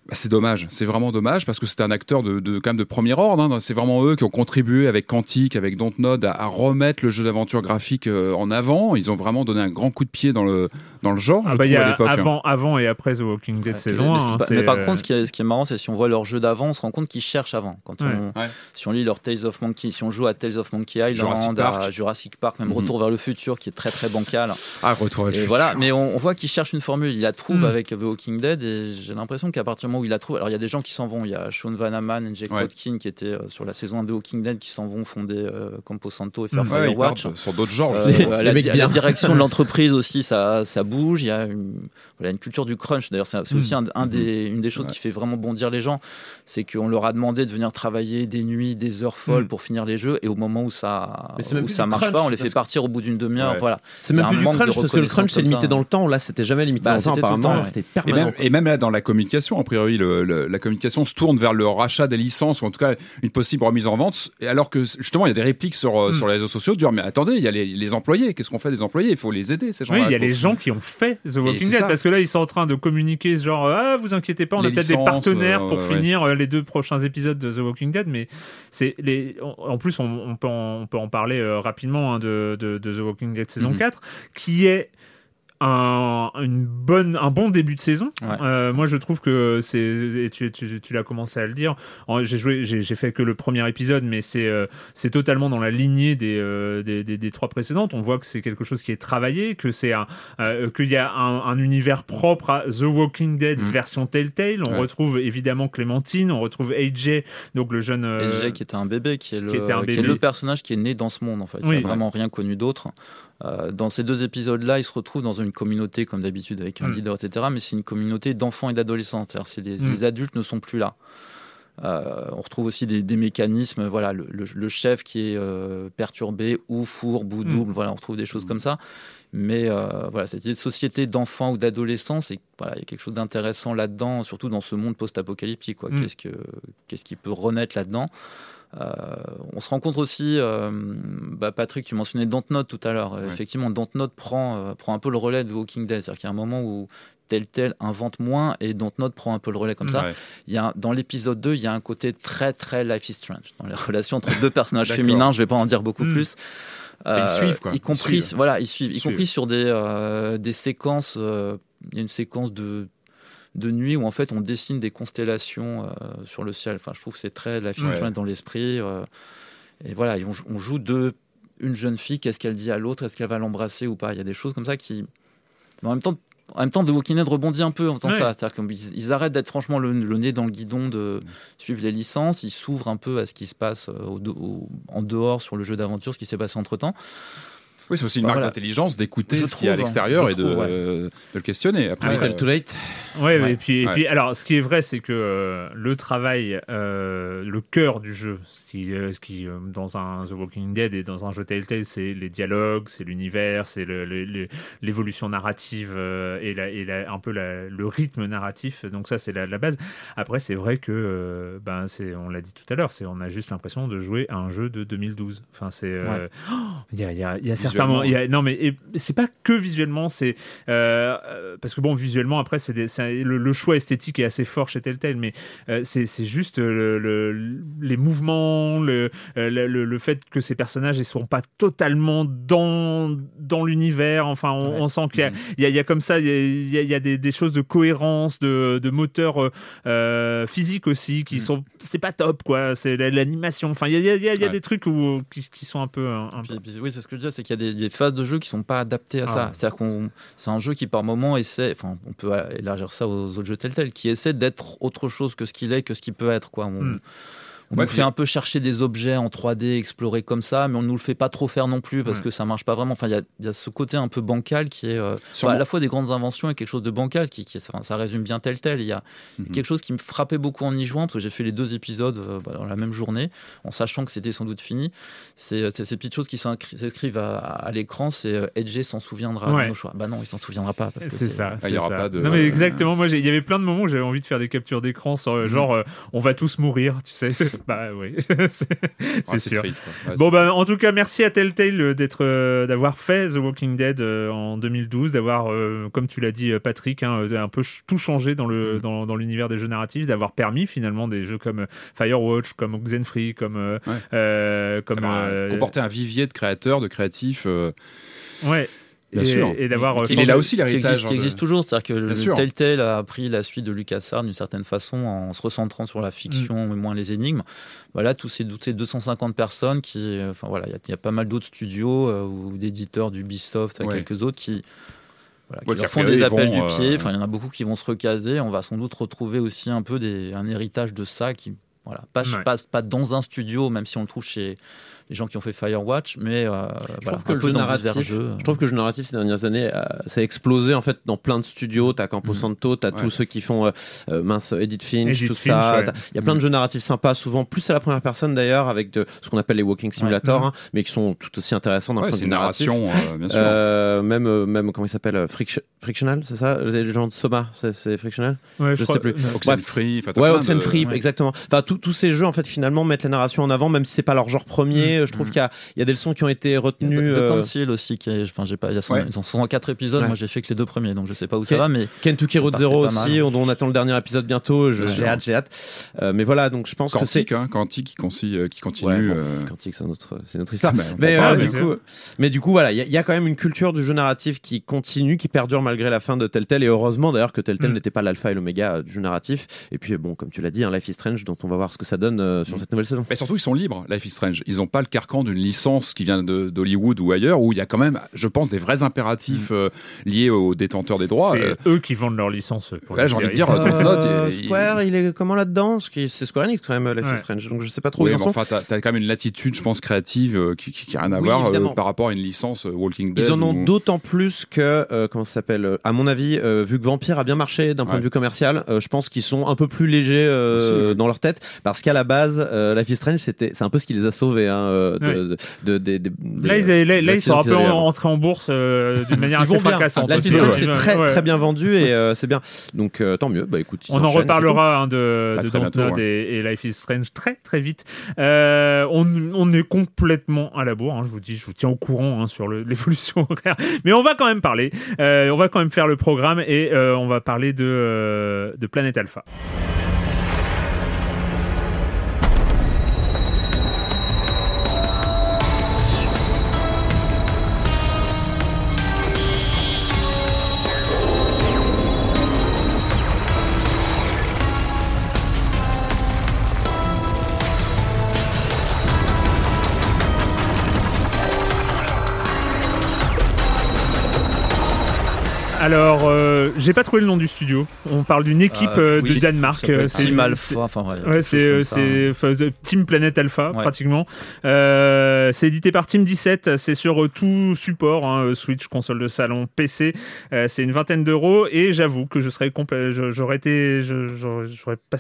bah, c'est dommage, c'est vraiment dommage parce que c'était un acteur de, quand même de premier ordre. hein. C'est vraiment eux qui ont contribué avec Quantic, avec Dontnod à, à remettre le jeu d'aventure graphique euh, en avant. Ils ont vraiment donné un grand coup de pied dans le dans le genre. Ah je bah, il y trouve, à a l'époque. hein. avant, avant et après The Walking Dead saison mais, ce 1. qui- hein, mais par euh, contre, ce qui est, ce qui est marrant, c'est si on voit leur jeu d'avant, on se rend compte qu'ils cherchent avant. Quand Ouais. on, Ouais. Si on lit leur Tales of Monkey, si on joue à Tales of Monkey Island, Jurassic Park. à Jurassic Park, même Mhm. Retour vers le futur, qui est très très bancal. Ah, retour à le Et futur. voilà, mais on, on voit qu'ils cherchent une formule. Il la trouve Mm. avec The Walking Dead et j'ai l'impression qu'à partir du moment où il la trouve, alors il y a des gens qui s'en vont. Il y a Sean Vanaman et Jake Ouais. Hodkin qui étaient euh, sur la saison 1 de The Walking Dead qui s'en vont fonder euh, Campo Santo et faire Mm. Ouais, ils Firewatch. sur d'autres genres. Euh, la direction de <laughs> l'entreprise aussi, ça, ça bouge. Il y a une, voilà, une culture du crunch. D'ailleurs, c'est aussi un, un des, une des choses Ouais. qui fait vraiment bondir les gens. C'est qu'on leur a demandé de venir travailler des nuits, des heures folles Mm. pour finir les jeux. Et au moment où ça, où ça du marche crunch, pas, on les fait partir au bout d'une demi-heure. Ouais. Voilà. C'est même a plus du crunch parce que le crunch c'est limité dans le temps. Là, c'était jamais limité Bah, dans le temps. Apparemment, Et même, et même là, dans la communication, a priori, le- le- la communication se tourne vers le rachat des licences, ou en tout cas une possible remise en vente, et alors que justement, il y a des répliques sur, euh, sur les réseaux sociaux, dire, mais attendez, il y a les, les employés, qu'est-ce qu'on fait des employés? Il faut les aider, ces gens-là. Oui, il y a faut- les gens qui ont fait The Walking Dead ça. parce que là ils sont en train de communiquer ce genre ah vous inquiétez pas on a peut-être des partenaires euh, pour ouais. finir euh, les deux prochains épisodes de The Walking Dead mais c'est les en plus on, on peut en, on peut en parler euh, rapidement hein, de, de, de The Walking Dead saison Mhm. 4 qui est un, une bonne, un bon début de saison. Ouais. Euh, moi, je trouve que c'est, et tu, tu, tu l'as commencé à le dire. J'ai joué, j'ai j'ai fait que le premier épisode, mais c'est, euh, c'est totalement dans la lignée des, euh, des, des, des trois précédentes. On voit que c'est quelque chose qui est travaillé, que c'est un, euh, qu'il y a un, un univers propre à The Walking Dead Mhm. version Telltale. On Ouais. retrouve évidemment Clémentine, on retrouve AJ, donc le jeune. euh, Jay qui était un bébé, qui est, le, qui était un qui est le personnage qui est né dans ce monde en fait. Oui. Il n'a vraiment rien connu d'autre. Euh, dans ces deux épisodes-là, il se retrouve dans une communauté comme d'habitude avec un Mm. leader, etc. Mais c'est une communauté d'enfants et d'adolescents. C'est-à-dire c'est les, Mm. les adultes ne sont plus là. Euh, on retrouve aussi des, des mécanismes, voilà, le, le- le chef qui est euh, perturbé ou fourbe ou Mm. double, voilà, on retrouve des choses comme ça. Mais euh, voilà, cette idée de société d'enfants ou d'adolescents, c'est voilà, il y a quelque chose d'intéressant là-dedans, surtout dans ce monde post-apocalyptique. quoi. Qu'est-ce que qu'est-ce qui peut renaître là-dedans? On se rencontre aussi, euh, bah, Patrick, tu mentionnais Dontnod tout à l'heure. Euh, Ouais. Effectivement, Dontnod prend euh, prend un peu le relais de Walking Dead, c'est-à-dire qu'il y a un moment où tel tel invente moins et Dontnod prend un peu le relais comme ça. Ouais. Il y a, dans l'épisode 2, il y a un côté très très Life is Strange dans les <laughs> relations entre deux personnages féminins. Je vais pas en dire beaucoup Mm. plus. Ils suivent, quoi. Y Ils compris, suivent. voilà, ils suivent, Ils y compris sur des, euh, des séquences. euh, Il y a une séquence de de nuit où en fait on dessine des constellations euh, sur le ciel. Enfin, je trouve que c'est très Ouais. Strange dans l'esprit. euh, et voilà, et on, joue- on joue de une jeune fille. Qu'est-ce qu'elle dit à l'autre Est-ce qu'elle va l'embrasser ou pas Il y a des choses comme ça qui, mais en même temps. En même temps, The Walking Dead rebondit un peu en faisant Ouais. ça. C'est-à-dire qu'ils ils arrêtent d'être franchement le, le nez dans le guidon de suivre les licences. Ils s'ouvrent un peu à ce qui se passe euh, au- au- en dehors sur le jeu d'aventure, ce qui s'est passé entre temps. Oui, c'est aussi une Bah, marque voilà. d'intelligence d'écouter ce qu'il y a à trouve, l'extérieur et de, trouve, ouais. euh, de le questionner. Après, Too little, euh, too late. Ouais, Ouais. et puis, et Ouais. puis, alors, ce qui est vrai, c'est que euh, le travail, euh, le cœur du jeu, ce qui, euh, ce qui euh, dans un The Walking Dead et dans un jeu Telltale, c'est les dialogues, c'est l'univers, c'est le- le- le- l'évolution narrative euh, et, la, et la- un peu la- le rythme narratif. Donc ça, c'est la, la base. Après, c'est vrai que, euh, ben, c'est, on l'a dit tout à l'heure, c'est, on a juste l'impression de jouer à un jeu de 2012. Enfin, c'est, euh, oh, <gasps> il y a, y a, il y a certains Visuellement, moments- il y a- non, mais c'est pas que visuellement, c'est euh, euh, parce que bon, visuellement, après, c'est le, le choix esthétique est assez fort chez Telltale, mais euh, c'est juste le, le- les mouvements, le, euh, le, fait que ces personnages ils sont pas totalement dans dans l'univers. Enfin, on, Ouais. on sent qu'il y a, Mhm. y, y comme ça, il y a, il y des, des choses de cohérence, de, de moteur euh, euh, physique aussi qui Mhm. sont, c'est pas top quoi. C'est la- l'animation. Enfin, il y a, il y a- il y a- il y a Ouais. des trucs où, qui, qui sont un peu. un- un peu- Puis- puis oui, c'est ce que je disais, c'est qu'il y a des, des phases de jeu qui sont pas adaptées à Ah ça. C'est-à-dire qu'on, c'est un jeu qui par moment essaie, enfin, on peut élargir ça aux autres jeux Telltale, qui essaie d'être autre chose que ce qu'il est, que ce qu'il peut être, quoi. On, Mm. On Ouais, nous fait un peu chercher des objets en 3D, explorer comme ça, mais on nous le fait pas trop faire non plus parce que ça marche pas vraiment. Enfin, il y a, il y a ce côté un peu bancal qui est euh, enfin, à la fois des grandes inventions et quelque chose de bancal qui, qui enfin, ça résume bien tel tel. Il y a Mhm. quelque chose qui me frappait beaucoup en y jouant parce que j'ai fait les deux épisodes euh, bah, dans la même journée en sachant que c'était sans doute fini. C'est c'est ces petites choses qui s'inscri- s'inscrivent à, à l'écran. C'est euh, Edge s'en souviendra Ouais. de nos choix. Bah non, il s'en souviendra pas parce que C'est ça. Ah, il y aura ça. pas de- Non mais euh, exactement. Moi, il y avait plein de moments où j'avais envie de faire des captures d'écran, sur, euh, genre euh, on va tous mourir, tu sais. <laughs> bah oui, <laughs> c'est Ah, c'est sûr. triste. Ouais, Bon bah triste. en tout cas merci à Telltale euh, d'être euh, d'avoir fait The Walking Dead euh, en 2012 d'avoir euh, comme tu l'as dit Patrick hein, un peu ch- tout changé dans le Mm. dans, dans l'univers des jeux narratifs d'avoir permis finalement des jeux comme Firewatch comme Oxenfree comme Ouais. comme comporter un vivier de créateurs, de créatifs. ouais Bien et, sûr. et d'avoir euh, Il est là aussi qui l'héritage. existe, qui hein, existe toujours. C'est-à-dire que Bien le sûr. Telltale a pris la suite de LucasArts d'une certaine façon en se recentrant sur la fiction Mm. et moins les énigmes. Voilà, tous ces, tous ces 250 personnes qui. euh, Enfin voilà, il y a- il y, a pas mal d'autres studios euh, ou d'éditeurs d'Ubisoft, Ouais. quelques autres qui. Voilà, qui Ouais, qui leur a font des appels vont, du pied. Enfin, il y en a beaucoup qui vont se recaser. On va sans doute retrouver aussi un peu des, un héritage de ça qui, voilà, pas, Ouais. pas, pas dans un studio, même si on le trouve chez les gens qui ont fait Firewatch, mais euh, Je voilà, trouve que un le peu jeu dans narratif, divers jeux. je trouve que le jeu narratif ces dernières années, euh, ça a explosé en fait dans plein de studios. T'as Campo Mhm. Santo, t'as Ouais. tous ceux qui font euh, euh, mince Edith Finch, Edith tout Finch, ça. ouais. Il y a plein de jeux narratifs sympas, souvent plus à la première personne d'ailleurs, avec de, ce qu'on appelle les walking simulators, Mhm. hein, mais qui sont tout aussi intéressants point de c'est vue une narratif. narration, euh, bien sûr. Euh, même, euh, même comment il s'appelle, euh, Friction- Frictional, c'est ça? Les gens de Soma, c'est- c'est Frictional? Ouais, je crois- sais plus. euh, Oxenfree, Ouais, Oxenfree, de- exactement. Enfin, tous tous ces jeux, en fait, finalement, mettent la narration en avant, même si c'est pas leur genre premier. Je trouve Mhm. qu'il y a, il y a des leçons qui ont été Il y a retenues. The euh, Council aussi, qui enfin, j'ai pas, il y a Ouais. ils sont 104 épisodes, Ouais. moi j'ai fait que les deux premiers, donc je sais pas où ça Ok. va, mais Kentucky Road Ça Zero aussi, on attend le dernier épisode bientôt. J'ai hâte, j'ai hâte. Euh, mais voilà, donc je pense que c'est. Quantique, hein, Quantique qui, euh, continue. Ouais, bon, euh, Quantique, c'est une autre histoire. mais on Mais, en euh, du coup, mais du coup, voilà, il y, a- il y a quand même une culture du jeu narratif qui continue, qui perdure malgré la fin de Telltale. Et heureusement d'ailleurs que Telltale Mm. n'était pas l'alpha et l'oméga euh, du jeu narratif. Et puis, bon, comme tu l'as dit, un Life is Strange, dont on va voir ce que ça donne euh, sur Mm. cette nouvelle saison. Mais surtout, ils sont libres, Life is Strange. Ils n'ont pas le carcan d'une licence qui vient de- d'Hollywood ou ailleurs, où il y a quand même, je pense, des vrais impératifs euh, liés aux détenteurs des droits. c'est Euh, eux qui vendent leur licence pour Là, j'ai envie de dire, euh, note, Euh, il- Square, il est comment là-dedans? C'est Square Enix quand même, Life Ouais. is Strange. Donc je sais pas trop où oui, ils mais en enfin, t'as as quand même une latitude, je pense, créative euh, qui, qui, qui a rien à Oui, voir euh, par rapport à une licence euh, Walking Dead. Ils en ont ou- d'autant plus que, euh, comment ça s'appelle À mon avis, euh, vu que Vampire a bien marché d'un point de vue commercial, euh, je pense qu'ils sont un peu plus légers euh, dans leur tête, parce qu'à la base, euh, Life is Strange, c'était, c'est un peu ce qui les a sauvés. Hein, euh, de, Ouais. de, de- de- de- des- Là, ils, avaient- là, des là, ils sont un peu en bourse euh, d'une <laughs> manière assez fracassante. Life aussi. is Strange, Ouais. c'est très Ouais. très bien vendu et euh, c'est bien. Donc euh, tant mieux. Bah écoute, On en reparlera hein, de, Dontnod et, et Life is Strange très très vite. Euh, on, on est complètement à la bourre, hein, je vous dis, je vous tiens au courant hein, sur <laughs> l'évolution horaire. Mais on va quand même parler, euh, on va quand même faire le programme et euh, on va parler de, euh, de Planète Alpha. Alors, euh, j'ai pas trouvé le nom du studio. On parle d'une équipe Euh, euh, de Danemark. euh, c'est- Team Alpha, enfin ouais, Ouais, quelque c'est Team Planet Alpha Ouais. pratiquement. Euh, c'est édité par Team 17, c'est sur tout support, hein, Switch, console de salon, PC. C'est une vingtaine d'euros et j'avoue que je serais je- j'aurais été, j'aurais pas-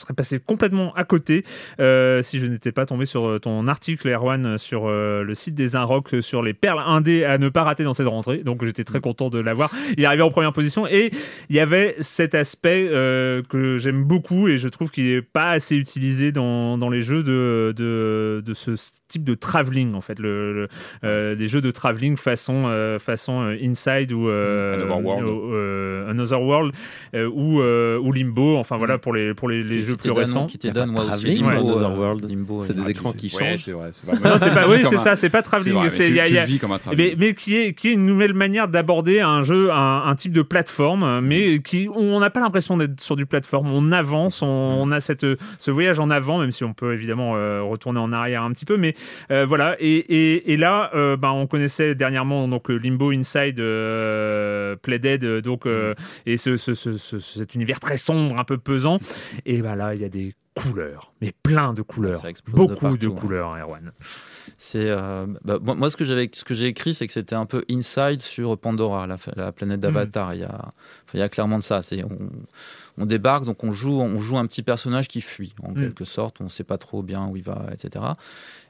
serais passé complètement à côté euh, si je n'étais pas tombé sur euh, ton article Erwan sur euh, le site des Inrock sur les perles indées à ne pas rater dans cette rentrée. Donc j'étais Mm. très content de l'avoir. Il est arrivé en première position et il y avait cet aspect euh, que j'aime beaucoup et je trouve qu'il n'est pas assez utilisé dans, dans les jeux de, de, de ce type de travelling en fait, le, le- des jeux de travelling façon, façon Inside ou Another World. ou, Another World ou, ou Limbo, enfin voilà pour les, pour les, les Qui- jeux qui plus récents. Qui était de moi aussi. Limbo, euh, World. Limbo, C'est des écrans qui changent. c'est vrai. pas, oui, c'est ça, c'est pas mais c'est- mais, qui, est, qui est une nouvelle manière d'aborder un jeu, un, type de plateforme, mais qui où on n'a pas l'impression d'être sur du plateforme. On avance, on, on a cette, ce voyage en avant, même si on peut évidemment euh, retourner en arrière un petit peu. Mais euh, voilà. Et, là, ben, on connaissait dernièrement donc Limbo Inside, Playdead, euh, donc euh, et ce, ce, ce- ce- cet univers très sombre, un peu pesant. Et ben là, il y a des couleurs, mais plein de couleurs, de beaucoup de, partout, hein. couleurs, Erwan. C'est euh, bah, moi, moi, ce que j'avais ce que j'ai écrit c'est que c'était un peu inside sur Pandora la, la planète d'Avatar il y a il y a clairement de ça c'est on, on débarque donc on joue on joue un petit personnage qui fuit en Mm. quelque sorte on sait pas trop bien où il va etc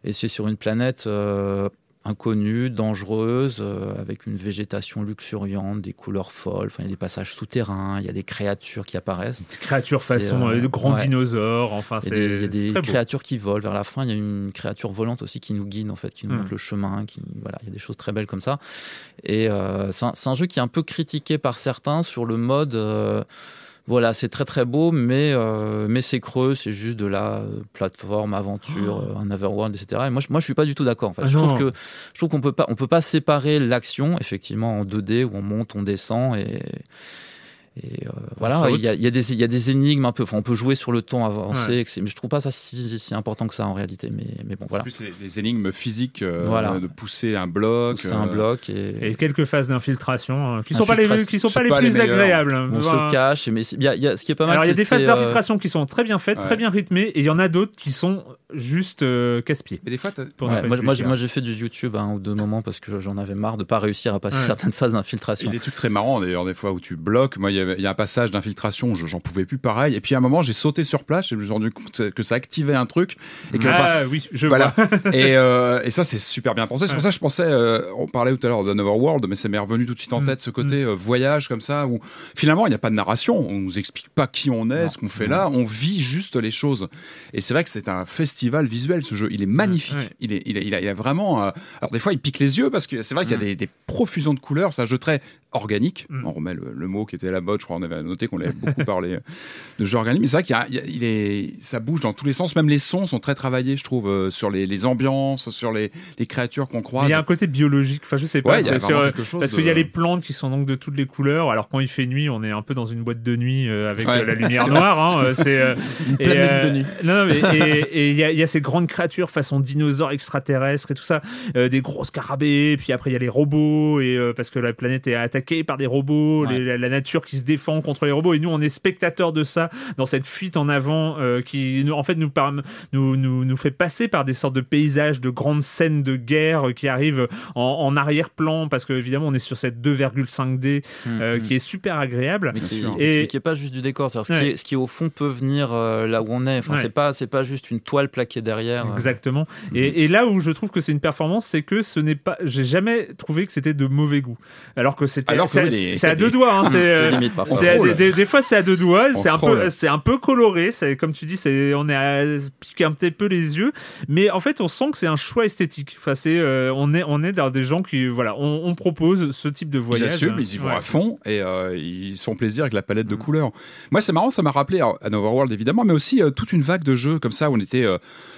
et c'est sur une planète euh, inconnue, dangereuse, euh, avec une végétation luxuriante, des couleurs folles. Enfin, il y a des passages souterrains, il y a des créatures qui apparaissent. Des créatures façon euh, euh, de grands ouais. dinosaures, enfin Il y a des, il y c'est a des beau. créatures qui volent vers la fin. Il y a une créature volante aussi qui nous guide, en fait, qui nous Mm. montre le chemin. Qui, voilà, il y a des choses très belles comme ça. Et euh, c'est un, c'est un jeu qui est un peu critiqué par certains sur le mode. Voilà, c'est très très beau, mais, euh, mais c'est creux, c'est juste de la euh, plateforme, aventure, euh, un overworld, etc. Et moi, je, moi, je suis pas du tout d'accord. En fait. Ah je trouve que je trouve qu'on peut pas, on peut pas séparer l'action, effectivement, en 2D où on monte, on descend et et euh, voilà, il y, a, il y a des il y a des énigmes un peu. Enfin, on peut jouer sur le temps avancé, Ouais. mais je trouve pas ça si, si important que ça en réalité. Mais, mais bon, voilà. En plus, c'est les énigmes physiques, euh, Voilà. de pousser un bloc. C'est un euh, bloc et, Et quelques phases d'infiltration hein, qui sont pas les qui sont pas les pas plus les agréables. on Enfin, se cache. Mais y a, il y a- ce qui est pas mal. Alors il y a des phases euh, d'infiltration qui sont très bien faites, Ouais. très bien rythmées, et il y en a d'autres qui sont juste euh, casse-pieds. Mais des fois, ouais, moi, moi, j'ai- moi, j'ai fait du YouTube un ou deux moments parce que j'en avais marre de pas réussir à passer Ouais. certaines phases Il y d'infiltration. a des trucs très marrants d'ailleurs, des fois où tu bloques. Moi, il y, a un passage d'infiltration, je- j'en pouvais plus pareil. Et puis à un moment, j'ai sauté sur place et je me suis rendu compte que ça activait un truc. Et que, enfin, ah oui, je voilà. vois. <laughs> et, euh, et ça, c'est super bien pensé. C'est pour Ouais. ça que je pensais, euh, on parlait tout à l'heure d'un Overworld, mais ça m'est revenu tout de suite en Mm. tête ce côté euh, voyage comme ça, où finalement, il n'y a pas de narration. On nous explique pas qui on est, Non. ce qu'on fait là. On vit juste les choses. Et c'est vrai que c'est un festival visuel, ce jeu. Il est magnifique. Ouais. Il, est, il, est- il a, il a vraiment. euh, Alors, des fois, il pique les yeux parce que c'est vrai qu'il y a des, des profusions de couleurs. C'est un jeu très organique. Mm. On remet le, le mot qui était à la mode. Je crois on avait noté qu'on avait beaucoup <laughs> parlé de jeu organique. Mais c'est vrai qu'il y a- il est, ça bouge dans tous les sens. Même les sons sont très travaillés, je trouve, euh, sur les, les ambiances, sur les, les créatures qu'on croise. il y a un côté biologique. Enfin, je sais pas. Ouais, il y a c'est sur- quelque chose parce de- qu'il y a les plantes qui sont donc de toutes les couleurs. Alors quand il fait nuit, on est un peu dans une boîte de nuit euh, avec Ouais. euh, la <laughs> lumière noire. hein, euh, c'est euh, <laughs> Une et, planète euh, de nuit. Non, non, mais et- il y, y a ces grandes créatures façon dinosaures extraterrestres et tout ça, euh, des gros scarabées. Puis après il y a les robots et euh, parce que la planète est attaquée par des robots, Ouais. les- la, nature qui se défend contre les robots. Et nous on est spectateurs de ça dans cette fuite en avant euh, qui nous, en fait nous, nous, nous nous fait passer par des sortes de paysages, de grandes scènes de guerre euh, qui arrivent en, en arrière-plan parce que évidemment on est sur cette 2,5D euh, Mm, qui est super agréable. mais qui. Et- mais qui est pas juste du décor, ce, Ouais. qui est, ce qui au fond peut venir euh, là où on est. Enfin, Ouais. c'est pas c'est pas juste une toile plaquée derrière. Exactement. Et, et là où je trouve que c'est une performance, c'est que ce n'est pas. J'ai jamais trouvé que c'était de mauvais goût. Alors que c'était. Alors c'est- à deux doigts. hein, c'est, C'est euh, à- des, des- des fois c'est à deux doigts, c'est un peu, frôle. c'est un peu coloré, c'est comme tu dis, c'est on est à piquer un petit peu les yeux, mais en fait on sent que c'est un choix esthétique. Enfin c'est, euh, on est, on est dans des gens qui, voilà, on, on propose ce type de Ils voyage. assument, ils y vont Ouais. à fond et euh, ils se font plaisir avec la palette de Mm. couleurs. Moi, c'est marrant, ça m'a rappelé alors, un Overworld évidemment, mais aussi euh, toute une vague de jeux comme ça où on était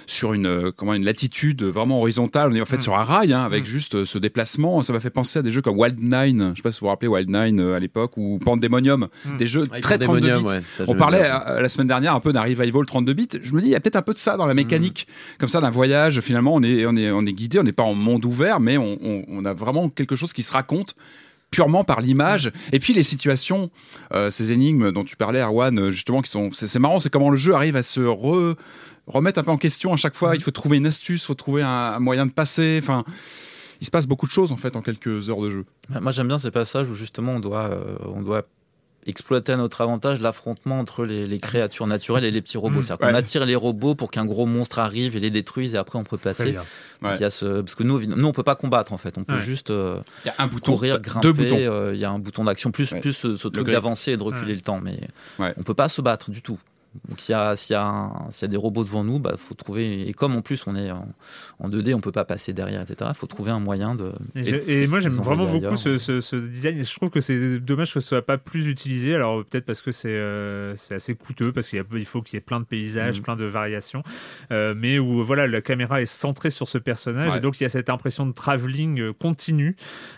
sur une comment une latitude vraiment horizontale. On est en fait Mm. sur un rail hein, avec juste ce déplacement. Ça m'a fait penser à des jeux comme Wild Nine. Je sais pas si vous vous rappelez Wild Nine euh, à l'époque ou Pandemonium, Mm. des jeux Avec très 32 bits. Ouais, On parlait euh, la semaine dernière un peu d'un revival 32 bits. Je me dis, il y a peut-être un peu de ça dans la mécanique, comme ça, d'un voyage. Finalement, on est, on est, on est guidé, on n'est pas en monde ouvert, mais on, on- on a vraiment quelque chose qui se raconte purement par l'image. Et puis les situations, euh, ces énigmes dont tu parlais, Arwan, justement, qui sont, c'est c'est marrant, c'est comment le jeu arrive à se re- remettre un peu en question à chaque fois. Il faut trouver une astuce, il faut trouver un, un moyen de passer. Enfin, il se passe beaucoup de choses en fait en quelques heures de jeu. Moi, j'aime bien ces passages où justement on doit, euh, on doit exploiter à notre avantage l'affrontement entre les, les créatures naturelles et les petits robots. Mm. C'est-à-dire qu'on Ouais. attire les robots pour qu'un gros monstre arrive et les détruise et après on peut passer. bien. Ouais. Il y a ce... Parce que nous, nous, on peut pas combattre en fait. On peut Ouais. juste euh, Il y a un bouton, courir, deux grimper. boutons. euh, Il y a un bouton d'action plus, Ouais. plus ce, ce truc d'avancer et de reculer Ouais. le temps. Mais Ouais. on peut pas se battre du tout. Donc s'il y, a- y, y des robots devant nous, bah faut trouver. Et comme en plus on est en, en 2D, on peut pas passer derrière, etc. Il faut trouver un moyen de. Et, je- et moi j'aime vraiment beaucoup ce, ce- ce design et je trouve que c'est dommage que ce soit pas plus utilisé alors peut-être parce que c'est euh, assez coûteux parce qu'il faut qu'il y ait plein de paysages Mhm. plein de variations euh, mais où voilà la caméra est centrée sur ce personnage Ouais. et donc il y a cette impression de travelling euh, continu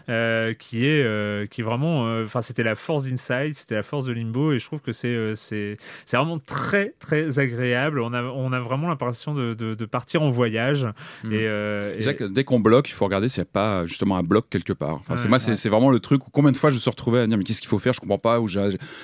euh, qui est qui est vraiment enfin c'était la force d'Inside c'était la force de Limbo et je trouve que c'est vraiment très très très agréable. On a, on a vraiment l'impression de, de, de partir en voyage. Mm. Et, euh, et- Déjà que dès qu'on bloque, il faut regarder s'il n'y a pas justement un bloc quelque part. Enfin, c'est moi, c'est ouais. c'est vraiment le truc où combien de fois je me suis retrouvé à dire mais qu'est-ce qu'il faut faire, je comprends pas. Où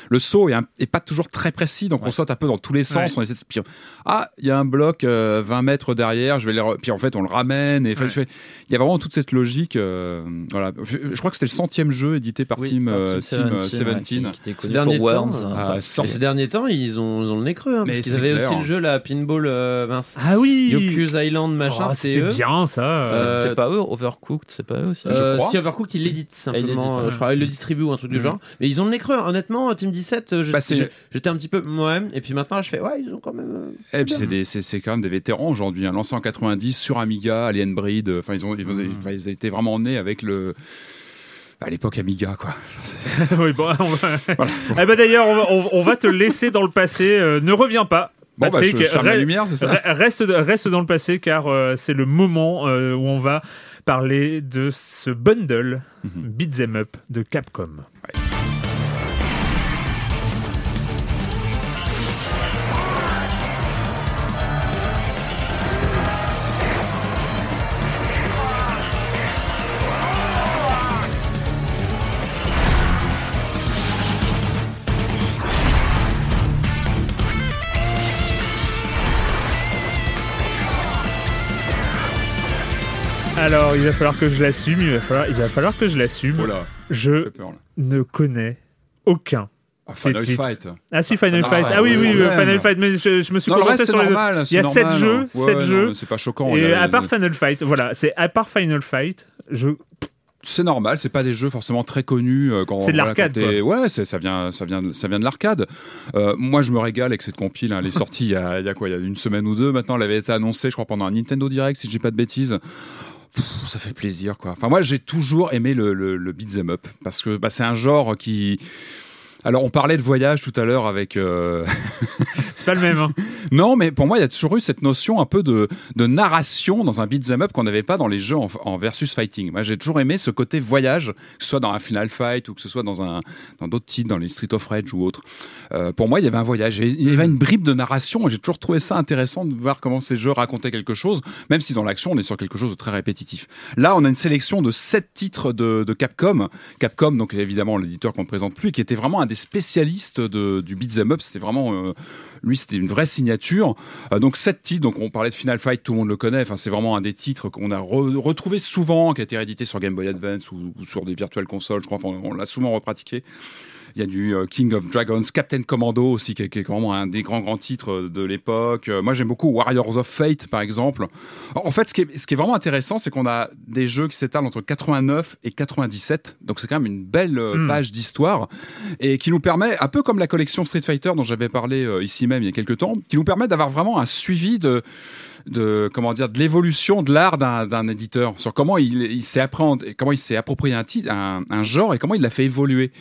le saut est, un- est pas toujours très précis, donc on saute un peu dans tous les sens. Ouais. On essaie de se- puis, ah, il y a un bloc euh, 20 mètres derrière, je vais les re- puis en fait on le ramène. Et il y a vraiment toute cette logique. euh, voilà, je, crois que c'était le centième jeu édité par Oui, Team, euh, Team Team, euh, 17, ouais, 17. qui, qui était Ces connu derniers pour temps, Worms. euh, hein, ah, Ces derniers temps, ils ont, ils ont le nez creux, hein, Mais parce qu'ils avaient clair. aussi le jeu, la Pinball, euh, mince. Ah oui Yoku's Island, machin, Oh, c'est C'était bien ça. Euh, C'est pas eux, Overcooked, c'est pas eux aussi. Euh, crois. si Overcooked, il l'édite Ah, il simplement, euh, ouais. je crois, il le distribue ou un truc du Mhm. genre. Mais ils ont le nez creux, honnêtement, Team 17, euh, j'ai- Bah, j'étais un petit peu, ouais, et puis maintenant je fais, ouais, ils ont quand même. euh, Et puis c'est des- c'est c'est quand même des vétérans aujourd'hui, hein, lancé en 90 sur Amiga, Alien Breed. euh, Enfin, ils ont, ils, ont, enfin, ils étaient vraiment nés avec le. À l'époque Amiga, quoi. <laughs> Oui, bon, on va- Eh ben, D'ailleurs, on, va- on- on va te laisser dans le passé. euh, ne reviens pas. Bon, bah, Patrick, je ferme la re- lumière, c'est ça re- reste, reste dans le passé car euh, c'est le moment euh, où on va parler de ce bundle Mhm. Beat'em Up de Capcom. Alors, il va falloir que je l'assume, il va falloir, il va falloir que je l'assume. Oh là, Je fait peur, là. ne connais aucun. Ah, Final titres. Fight. Ah si, Final Final Fight. Ah oui, oui, Final. Fight, mais je, je me suis Non, concentré reste, sur les normal. Il y a c'est 7 normal, jeux. Ouais, 7 ouais, non, jeux. C'est pas choquant. Et a- à part Final Fight, voilà, c'est à part Final Fight, je c'est normal, c'est pas des jeux forcément très connus. euh, quand- C'est de l'arcade, Ouais, ça vient, ça vient, de- ça vient de l'arcade. Euh, moi, je me régale avec cette compile. hein. Elle est sortie il y, a, il y a quoi Il y a une semaine ou deux. Maintenant, elle avait été annoncée, je crois, pendant un Nintendo Direct, si je dis pas de bêtises. Ça fait plaisir, quoi. Enfin, moi, j'ai toujours aimé le, le, le beat'em up parce que bah, c'est un genre qui. Alors, on parlait de voyage tout à l'heure avec. euh, <laughs> c'est pas le même. hein. Non, mais pour moi, il y a toujours eu cette notion un peu de, de narration dans un beat'em up qu'on n'avait pas dans les jeux en, en versus fighting. Moi, j'ai toujours aimé ce côté voyage, que ce soit dans un Final Fight ou que ce soit dans un dans d'autres titres, dans les Street of Rage ou autres. Euh, pour moi, il y avait un voyage, il y avait une bribe de narration, et j'ai toujours trouvé ça intéressant de voir comment ces jeux racontaient quelque chose, même si dans l'action, on est sur quelque chose de très répétitif. Là, on a une sélection de sept titres de, de Capcom. Capcom, donc évidemment l'éditeur qu'on ne présente plus, qui était vraiment un des spécialistes du beat'em up. C'était vraiment euh, lui, c'était une vraie signature. Euh, donc sept titres. Donc on parlait de Final Fight, tout le monde le connaît. Enfin, c'est vraiment un des titres qu'on a re- retrouvé souvent, qui a été réédité sur Game Boy Advance ou, sur des virtual consoles. Je crois. Enfin, on l'a souvent repratiqué. Il y a du euh, King of Dragons, Captain Commando aussi, qui est, qui est vraiment un des grands grands titres de l'époque. Euh, moi, j'aime beaucoup Warriors of Fate, par exemple. En fait, ce qui est, ce qui est vraiment intéressant, c'est qu'on a des jeux qui s'étalent entre 89 et 97. Donc, c'est quand même une belle euh, Mm. page d'histoire et qui nous permet, un peu comme la collection Street Fighter dont j'avais parlé ici même il y a quelques temps, qui nous permet d'avoir vraiment un suivi de de comment dire de l'évolution de l'art d'un éditeur sur comment il, il s'est comment il s'est approprié un titre un, un genre et comment il l'a fait évoluer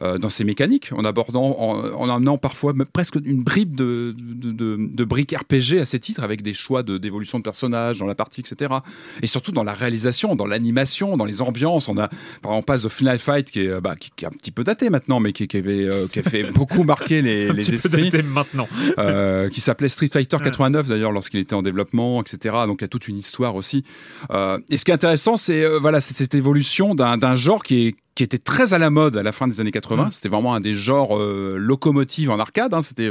dans ses mécaniques, en abordant, en, en amenant parfois presque une bribe de, de, de, de briques RPG à ces titres, avec des choix de- d'évolution de, personnages dans la partie, etc. Et surtout dans la réalisation, dans l'animation, dans les ambiances. On a, par exemple, on passe de Final Fight, qui est, euh, bah, qui, qui est un petit peu daté maintenant, mais qui, qui avait, euh, qui a fait <laughs> beaucoup marquer les, Un les petit peu esprits daté maintenant. euh, qui s'appelait Street Fighter 89 d'ailleurs lorsqu'il était en développement, etc. Donc il y a toute une histoire aussi. Euh, et ce qui est intéressant, c'est euh, voilà, cette évolution d'un d'un genre qui est qui était très à la mode à la fin des années 80. Mm. C'était vraiment un des genres euh, locomotives en arcade. hein. C'était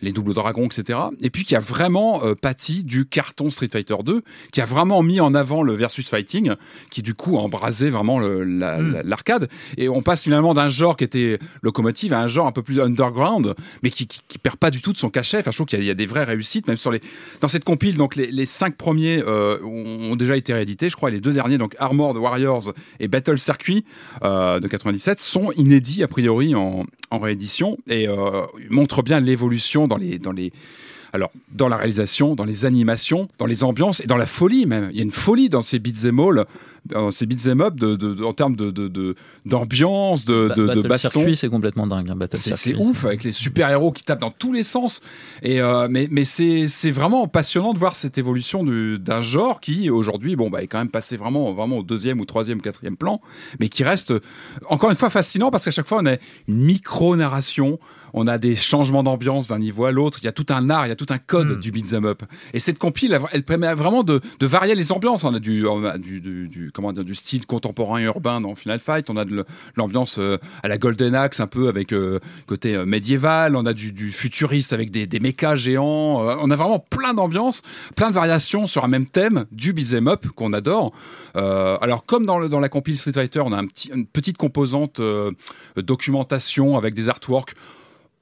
les doubles dragons, etc. Et puis qui a vraiment euh, pâti du carton Street Fighter 2, qui a vraiment mis en avant le versus fighting, qui du coup a embrasé vraiment la- Mm. la- l'arcade. Et on passe finalement d'un genre qui était locomotive à un genre un peu plus underground, mais qui, qui, qui perd pas du tout de son cachet. Enfin, je trouve qu'il y, a- il y a des vraies réussites, même sur les dans cette compile. Donc les, les cinq premiers euh, ont déjà été réédités, je crois. et Les deux derniers, donc Armored Warriors et Battle Circuit euh, de 97, sont inédits a priori en, en réédition et euh, montrent bien l'évolution dans les dans les alors, dans la réalisation, dans les animations, dans les ambiances et dans la folie même. Il y a une folie dans ces beat'em all, dans ces beat'em up de, de- de- en termes d'ambiance, de, de, de baston. C'est complètement dingue. hein, C'est, ouf avec les super héros qui tapent dans tous les sens. Et euh, mais mais c'est, c'est vraiment passionnant de voir cette évolution du- d'un genre qui aujourd'hui bon bah est quand même passé vraiment vraiment au deuxième ou troisième quatrième plan, mais qui reste encore une fois fascinant parce qu'à chaque fois on a une micro narration. On a des changements d'ambiance d'un niveau à l'autre. Il y a tout un art, il y a tout un code Mm. du beat'em up. Et cette compile, elle- elle permet vraiment de, de varier les ambiances. On a du, on a du, du, du- comment dire, du style contemporain et urbain dans Final Fight. On a de l'ambiance euh, à la Golden Axe, un peu avec euh, côté euh, médiéval. On a du, du futuriste avec des, des géants. On a vraiment plein d'ambiances, plein de variations sur un même thème du beat'em up qu'on adore. Alors comme dans, le- dans la compile Street Fighter, on a un petit, une petite composante documentation avec des artworks.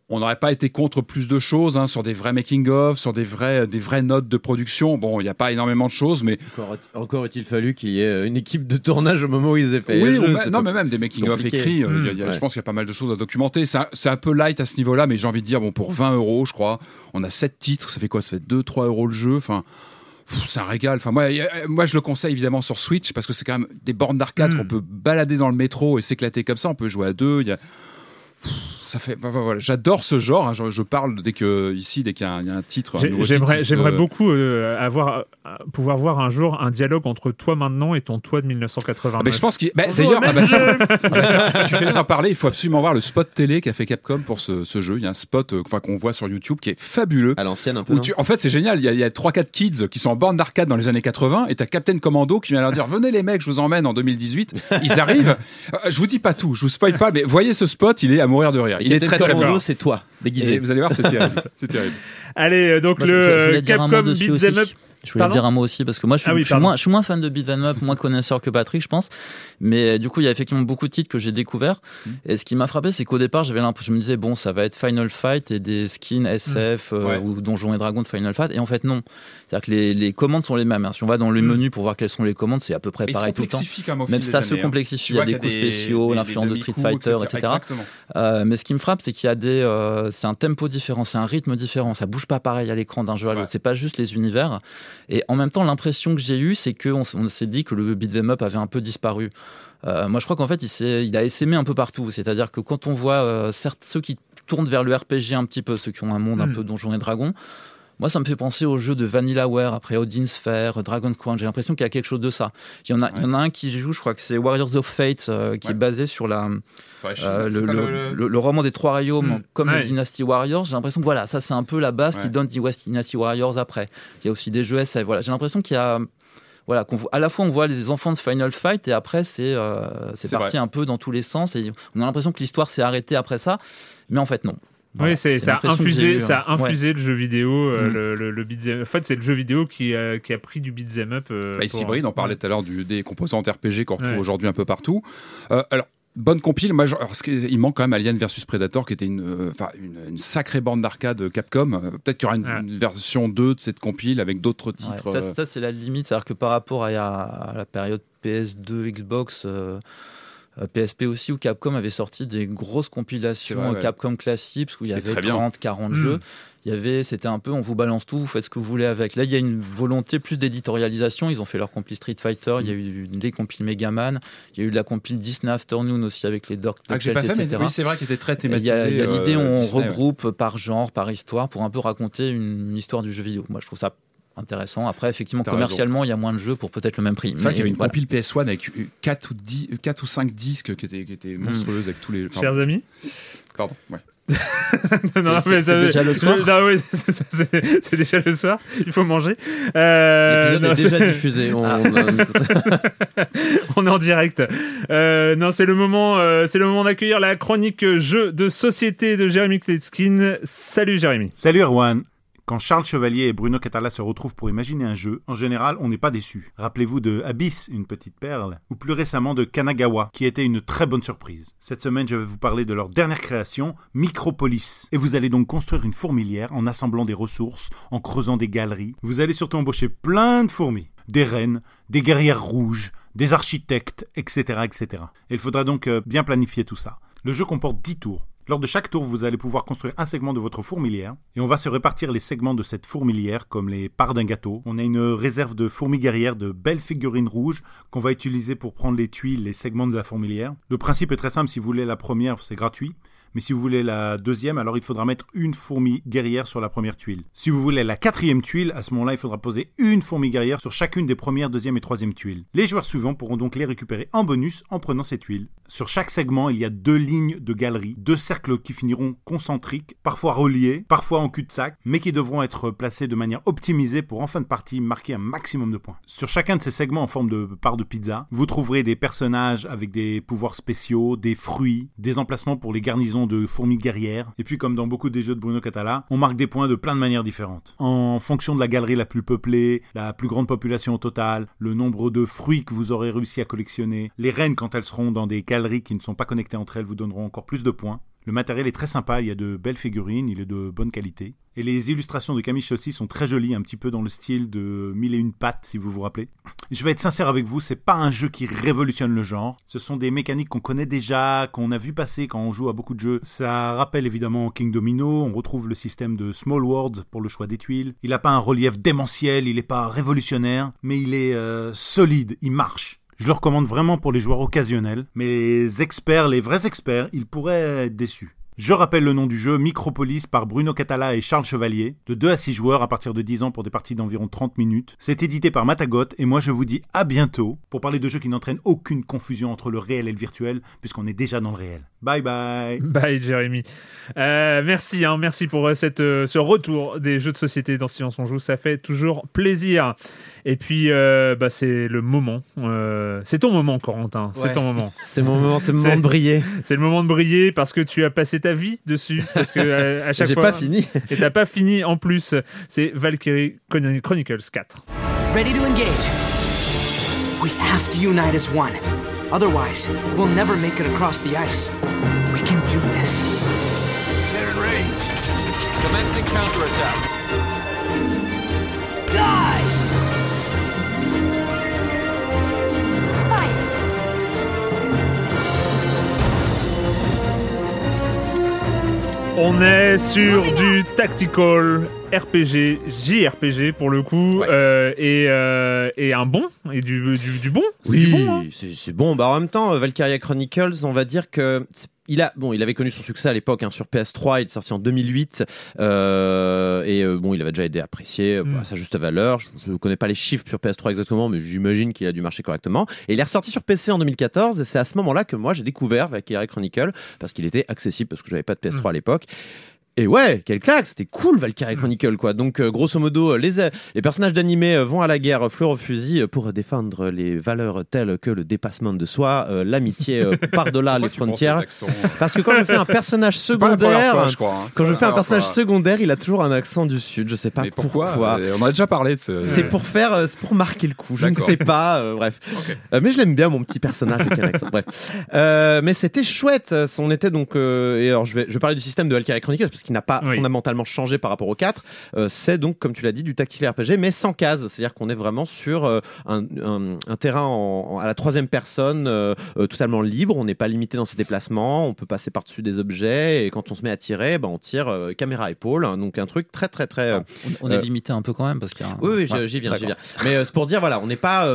On n'aurait pas été contre plus de choses hein, sur des vrais making-of, sur des vrais, des vraies notes de production. Bon, il n'y a pas énormément de choses, mais Encore, encore est-il fallu qu'il y ait euh, une équipe de tournage au moment où ils aient fait oui, jeu, non, mais même des making-of écrits. euh, Mm, il y a- il y a- ouais. Je pense qu'il y a pas mal de choses à documenter. C'est un, peu light à ce niveau-là, mais j'ai envie de dire, bon, pour 20 euros, je crois, on a 7 titres. Ça fait quoi? Ça fait 2-3 euros le jeu. Enfin. C'est un régal. Enfin, moi, a- moi, je le conseille évidemment sur Switch parce que c'est quand même des bornes d'arcade Mm. qu'on peut balader dans le métro et s'éclater comme ça. On peut jouer à deux. Il y a... Pff, Ça fait, bah, bah, voilà. J'adore ce genre. hein. Je, je parle dès que ici, dès qu'il y, a un- il y a un titre. J'aimerais se- j'aimerais beaucoup euh, avoir, euh, pouvoir voir un jour un dialogue entre toi maintenant et ton toi de 1989. Ah, mais je pense qu'il. bah, D'ailleurs, ah, ah, tu fais bien d'en parler. Il faut absolument voir le spot télé qu'a fait Capcom pour ce, ce jeu. Il y a un spot euh, enfin, qu'on voit sur YouTube qui est fabuleux. À l'ancienne un peu. Où non tu- en fait, c'est génial. Il y a, a 3-4 kids qui sont en borne d'arcade dans les années 80 et t'as Captain Commando qui vient leur dire Venez les mecs, je vous emmène en 2018. Ils arrivent. Euh, Je vous dis pas tout, je vous spoil pas, mais voyez ce spot, il est à mourir de rire. Il est très très Commando, c'est toi, Et déguisé. vous allez voir, c'est terrible. C'est terrible. <laughs> Allez, euh, donc Moi, le je- je euh, Capcom Beat'em. Up. Je voulais Pardon dire un mot aussi parce que moi je suis, Ah oui, je suis pardon. moins, je suis moins fan de beat'em up, moins connaisseur que Patrick, je pense. Mais euh, du coup, il y a effectivement beaucoup de titres que j'ai découverts. Mm. Et ce qui m'a frappé, c'est qu'au départ, j'avais l'impression, je me disais bon, ça va être Final Fight et des skins SF euh, Ouais. ou Donjons et Dragons de Final Fight. Et en fait, non. C'est-à-dire que les, les commandes sont les mêmes. hein. Si on va dans le Mm. menu pour voir quelles sont les commandes, c'est à peu près Et pareil tout le temps. même Même ça se hein. complexifie. Il y a des coups des- spéciaux, l'influence de Street Fighter, etc. Euh, mais ce qui me frappe, c'est qu'il y a des, euh, c'est un tempo différent, c'est un rythme différent. Ça bouge pas pareil à l'écran d'un jeu à l'autre. C'est pas juste les univers. Et en même temps, l'impression que j'ai eue, c'est qu'on on s'est dit que le beat'em up avait un peu disparu. Euh, moi, je crois qu'en fait, il, a essaimé un peu partout. C'est-à-dire que quand on voit euh, certes ceux qui tournent vers le RPG un petit peu, ceux qui ont un monde un Mm. peu donjons et dragons. Moi, ça me fait penser aux jeux de Vanillaware, après Odin Sphere, Dragon's Crown. J'ai l'impression qu'il y a quelque chose de ça. Il y en a, il y en a un qui joue, je crois que c'est Warriors of Fate, euh, qui Ouais. est basé sur la, euh, le, pas le- le- le roman des trois royaumes, Hmm. comme Ouais. le Dynasty Warriors, j'ai l'impression que voilà, ça c'est un peu la base qui donne Dynasty Warriors après. Il y a aussi des jeux SF. Voilà, j'ai l'impression qu'il y a voilà, qu'on voit- à la fois on voit les enfants de Final Fight et après c'est euh, parti un peu dans tous les sens et on a l'impression que l'histoire s'est arrêtée après ça, mais en fait non. Voilà, oui, c'est, ça, a ça hein. Ouais. infusé le jeu vidéo, euh, Mm. le, le, le beat'em- En fait, c'est le jeu vidéo qui, a- qui a pris du beat'em up. euh, Bah, pour- on parlait tout à l'heure des composantes RPG qu'on retrouve Ouais. aujourd'hui un peu partout. Euh, alors, bonne compile. Moi, alors, il manque quand même Alien versus Predator, qui était une, euh, enfin, une, une sacrée bande d'arcade Capcom. Peut-être qu'il y aura une, Ouais. une version 2 de cette compile avec d'autres Ouais, titres. ça, euh, ça, c'est la limite, c'est-à-dire que par rapport à, à la période PS2, Xbox, euh, PSP aussi, où Capcom avait sorti des grosses compilations vrai, euh, ouais. Capcom Classics, où il y avait très bien. 30, 40 Mm. jeux. Il y avait, c'était un peu, on vous balance tout, vous faites ce que vous voulez avec. Là, il y a une volonté plus d'éditorialisation. Ils ont fait leur compil Street Fighter, il y a eu des compiles Megaman, il y a eu de la compile Disney Afternoon aussi avec les Dark ah, que j'ai pas fait, mais oui, c'est vrai qu'il était très thématisé. il y a l'idée, euh, on Disney, ouais. regroupe par genre, par histoire, pour un peu raconter une histoire du jeu vidéo. Moi, je trouve ça intéressant. Après, effectivement, commercialement, il y a moins de jeux pour peut-être le même prix. C'est vrai qu'il y avait une voilà. compile PS1 avec 4 ou, 10, 4 ou 5 disques qui étaient, qui étaient monstrueuses avec tous les. enfin, Chers amis. pardon, ouais. <laughs> C'est- déjà le soir non, oui, <laughs> c'est- déjà le soir. Il faut manger. Euh, L'épisode est déjà diffusé. <laughs> On, On est en direct. Euh, non, c'est le moment, euh, c'est le moment d'accueillir la chronique jeu de société de Jérémy Kletskin. Salut Jérémy. Salut Erwan quand Charles Chevalier et Bruno Catala se retrouvent pour imaginer un jeu, en général, on n'est pas déçu. Rappelez-vous de Abyss, une petite perle, ou plus récemment de Kanagawa, qui était une très bonne surprise. Cette semaine, je vais vous parler de leur dernière création, Micropolis. Et vous allez donc construire une fourmilière en assemblant des ressources, en creusant des galeries. Vous allez surtout embaucher plein de fourmis, des reines, des guerrières rouges, des architectes, etc., etc. Et il faudra donc euh, bien planifier tout ça. Le jeu comporte 10 tours. Lors de chaque tour, vous allez pouvoir construire un segment de votre fourmilière et on va se répartir les segments de cette fourmilière comme les parts d'un gâteau. On a une réserve de fourmis guerrières de belles figurines rouges qu'on va utiliser pour prendre les tuiles, les segments de la fourmilière. Le principe est très simple, si vous voulez la première, c'est gratuit. Mais si vous voulez la deuxième, alors il faudra mettre une fourmi guerrière sur la première tuile. Si vous voulez la quatrième tuile, à ce moment-là, il faudra poser une fourmi guerrière sur chacune des premières, deuxième et troisième tuiles. Les joueurs suivants pourront donc les récupérer en bonus en prenant ces tuiles. Sur chaque segment, il y a deux lignes de galeries, deux cercles qui finiront concentriques, parfois reliés, parfois en cul-de-sac, mais qui devront être placés de manière optimisée pour en fin de partie marquer un maximum de points. Sur chacun de ces segments en forme de part de pizza, vous trouverez des personnages avec des pouvoirs spéciaux, des fruits, des emplacements pour les garnisons de fourmis guerrières, et puis comme dans beaucoup des jeux de Bruno Catala, on marque des points de plein de manières différentes. En fonction de la galerie la plus peuplée, la plus grande population au total, le nombre de fruits que vous aurez réussi à collectionner, les reines quand elles seront dans des galeries qui ne sont pas connectées entre elles vous donneront encore plus de points. Le matériel est très sympa, il y a de belles figurines, il est de bonne qualité. Et les illustrations de Camille aussi sont très jolies, un petit peu dans le style de Mille et une pattes, si vous vous rappelez. Je vais être sincère avec vous, c'est pas un jeu qui révolutionne le genre. Ce sont des mécaniques qu'on connaît déjà, qu'on a vu passer quand on joue à beaucoup de jeux. Ça rappelle évidemment King Domino, on retrouve le système de Small Worlds pour le choix des tuiles. Il n'a pas un relief démentiel, il n'est pas révolutionnaire, mais il est euh, solide, il marche. Je le recommande vraiment pour les joueurs occasionnels, mais les experts, les vrais experts, ils pourraient être déçus. Je rappelle le nom du jeu, Micropolis par Bruno Catala et Charles Chevalier, de 2 à 6 joueurs à partir de 10 ans pour des parties d'environ 30 minutes. C'est édité par Matagot et moi je vous dis à bientôt pour parler de jeux qui n'entraînent aucune confusion entre le réel et le virtuel puisqu'on est déjà dans le réel. Bye bye Bye Jérémy. Euh, merci, hein, merci pour euh, euh, ce retour des jeux de société dans Silence on joue, ça fait toujours plaisir. Et puis, euh, bah, c'est le moment. Euh, c'est ton moment, Corentin. C'est Ouais. ton moment. <laughs> C'est mon moment, c'est le moment C'est- de briller. C'est le moment de briller parce que tu as passé ta vie dessus. Parce que euh, à chaque <laughs> J'ai fois. pas fini. Et t'as pas fini en plus. C'est Valkyrie Chron- Chronicles 4. Ready to engage. We have to unite as one. Otherwise, we'll never make it across the ice. We can do this. Get in range. Commencing counterattack. Die! On est sur du tactical RPG, JRPG pour le coup, euh, et, euh, et un bon, et du, du, du bon. C'est Oui, bon. hein. c'est c'est bon. Bah, en même temps, euh, Valkyria Chronicles, on va dire que c'est- il a, bon, il avait connu son succès à l'époque hein, sur PS3. Il est sorti en 2008 euh, et euh, bon, il avait déjà été apprécié Mm. à sa juste valeur. Je ne connais pas les chiffres sur PS3 exactement, mais j'imagine qu'il a dû marcher correctement. Et il est ressorti sur PC en 2014 et c'est à ce moment-là que moi j'ai découvert Valkyria Chronicle parce qu'il était accessible parce que j'avais pas de PS3 à l'époque. Et ouais, quel claque, c'était cool Valkyrie Chronicle quoi. Donc euh, grosso modo, euh, les, les personnages d'animé euh, vont à la guerre euh, fleur au fusil euh, pour défendre les valeurs telles que le dépassement de soi, euh, l'amitié euh, <laughs> par-delà les frontières. accent Parce que quand je fais un personnage <laughs> secondaire, fois, je crois, hein. Quand je fais un personnage fois. secondaire, il a toujours un accent du sud. Je sais pas Mais pourquoi, pourquoi. Euh, On en a déjà parlé de ce. C'est pour faire, euh, c'est pour marquer le coup. Je ne sais pas, euh, bref. <laughs> Euh, mais je l'aime bien mon petit personnage avec un accent. Bref, Euh, mais c'était chouette. euh, On était donc euh, et alors je vais, je vais parler du système de Valkyrie Chronicles parce qu'il n'a pas Oui. fondamentalement changé par rapport au 4. Euh, c'est donc comme tu l'as dit du tactile RPG, mais sans case. C'est-à-dire qu'on est vraiment sur euh, un, un- un terrain en- en- à la troisième personne, euh, totalement libre. On n'est pas limité dans ses déplacements. On peut passer par-dessus des objets et quand on se met à tirer, ben, on tire caméra épaule. hein. donc un truc très très très. euh, On, on est limité un peu quand même parce qu'il y a un- oui, oui, j'y- Ouais, j'y viens, j'y viens. Mais c'est pour dire, voilà, on n'est pas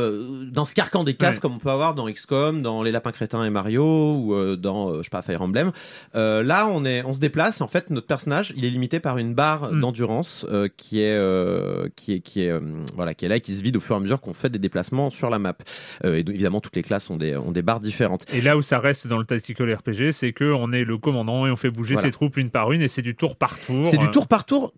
dans ce carcan des cases Ouais. comme on peut avoir dans XCOM, dans Les Lapins Crétins et Mario, ou dans, je sais pas, Fire Emblem. Là, on, est, on se déplace, en fait, notre personnage, il est limité par une barre Mm. d'endurance euh, qui est, euh, qui est, qui est, euh, voilà, qui est là et qui se vide au fur et à mesure qu'on fait des déplacements sur la map. Et évidemment, toutes les classes ont des, ont des barres différentes. Et là où ça reste dans le tactical RPG, c'est que on est le commandant et on fait bouger Voilà. ses troupes une par une et c'est du tour par tour. C'est du tour par tour.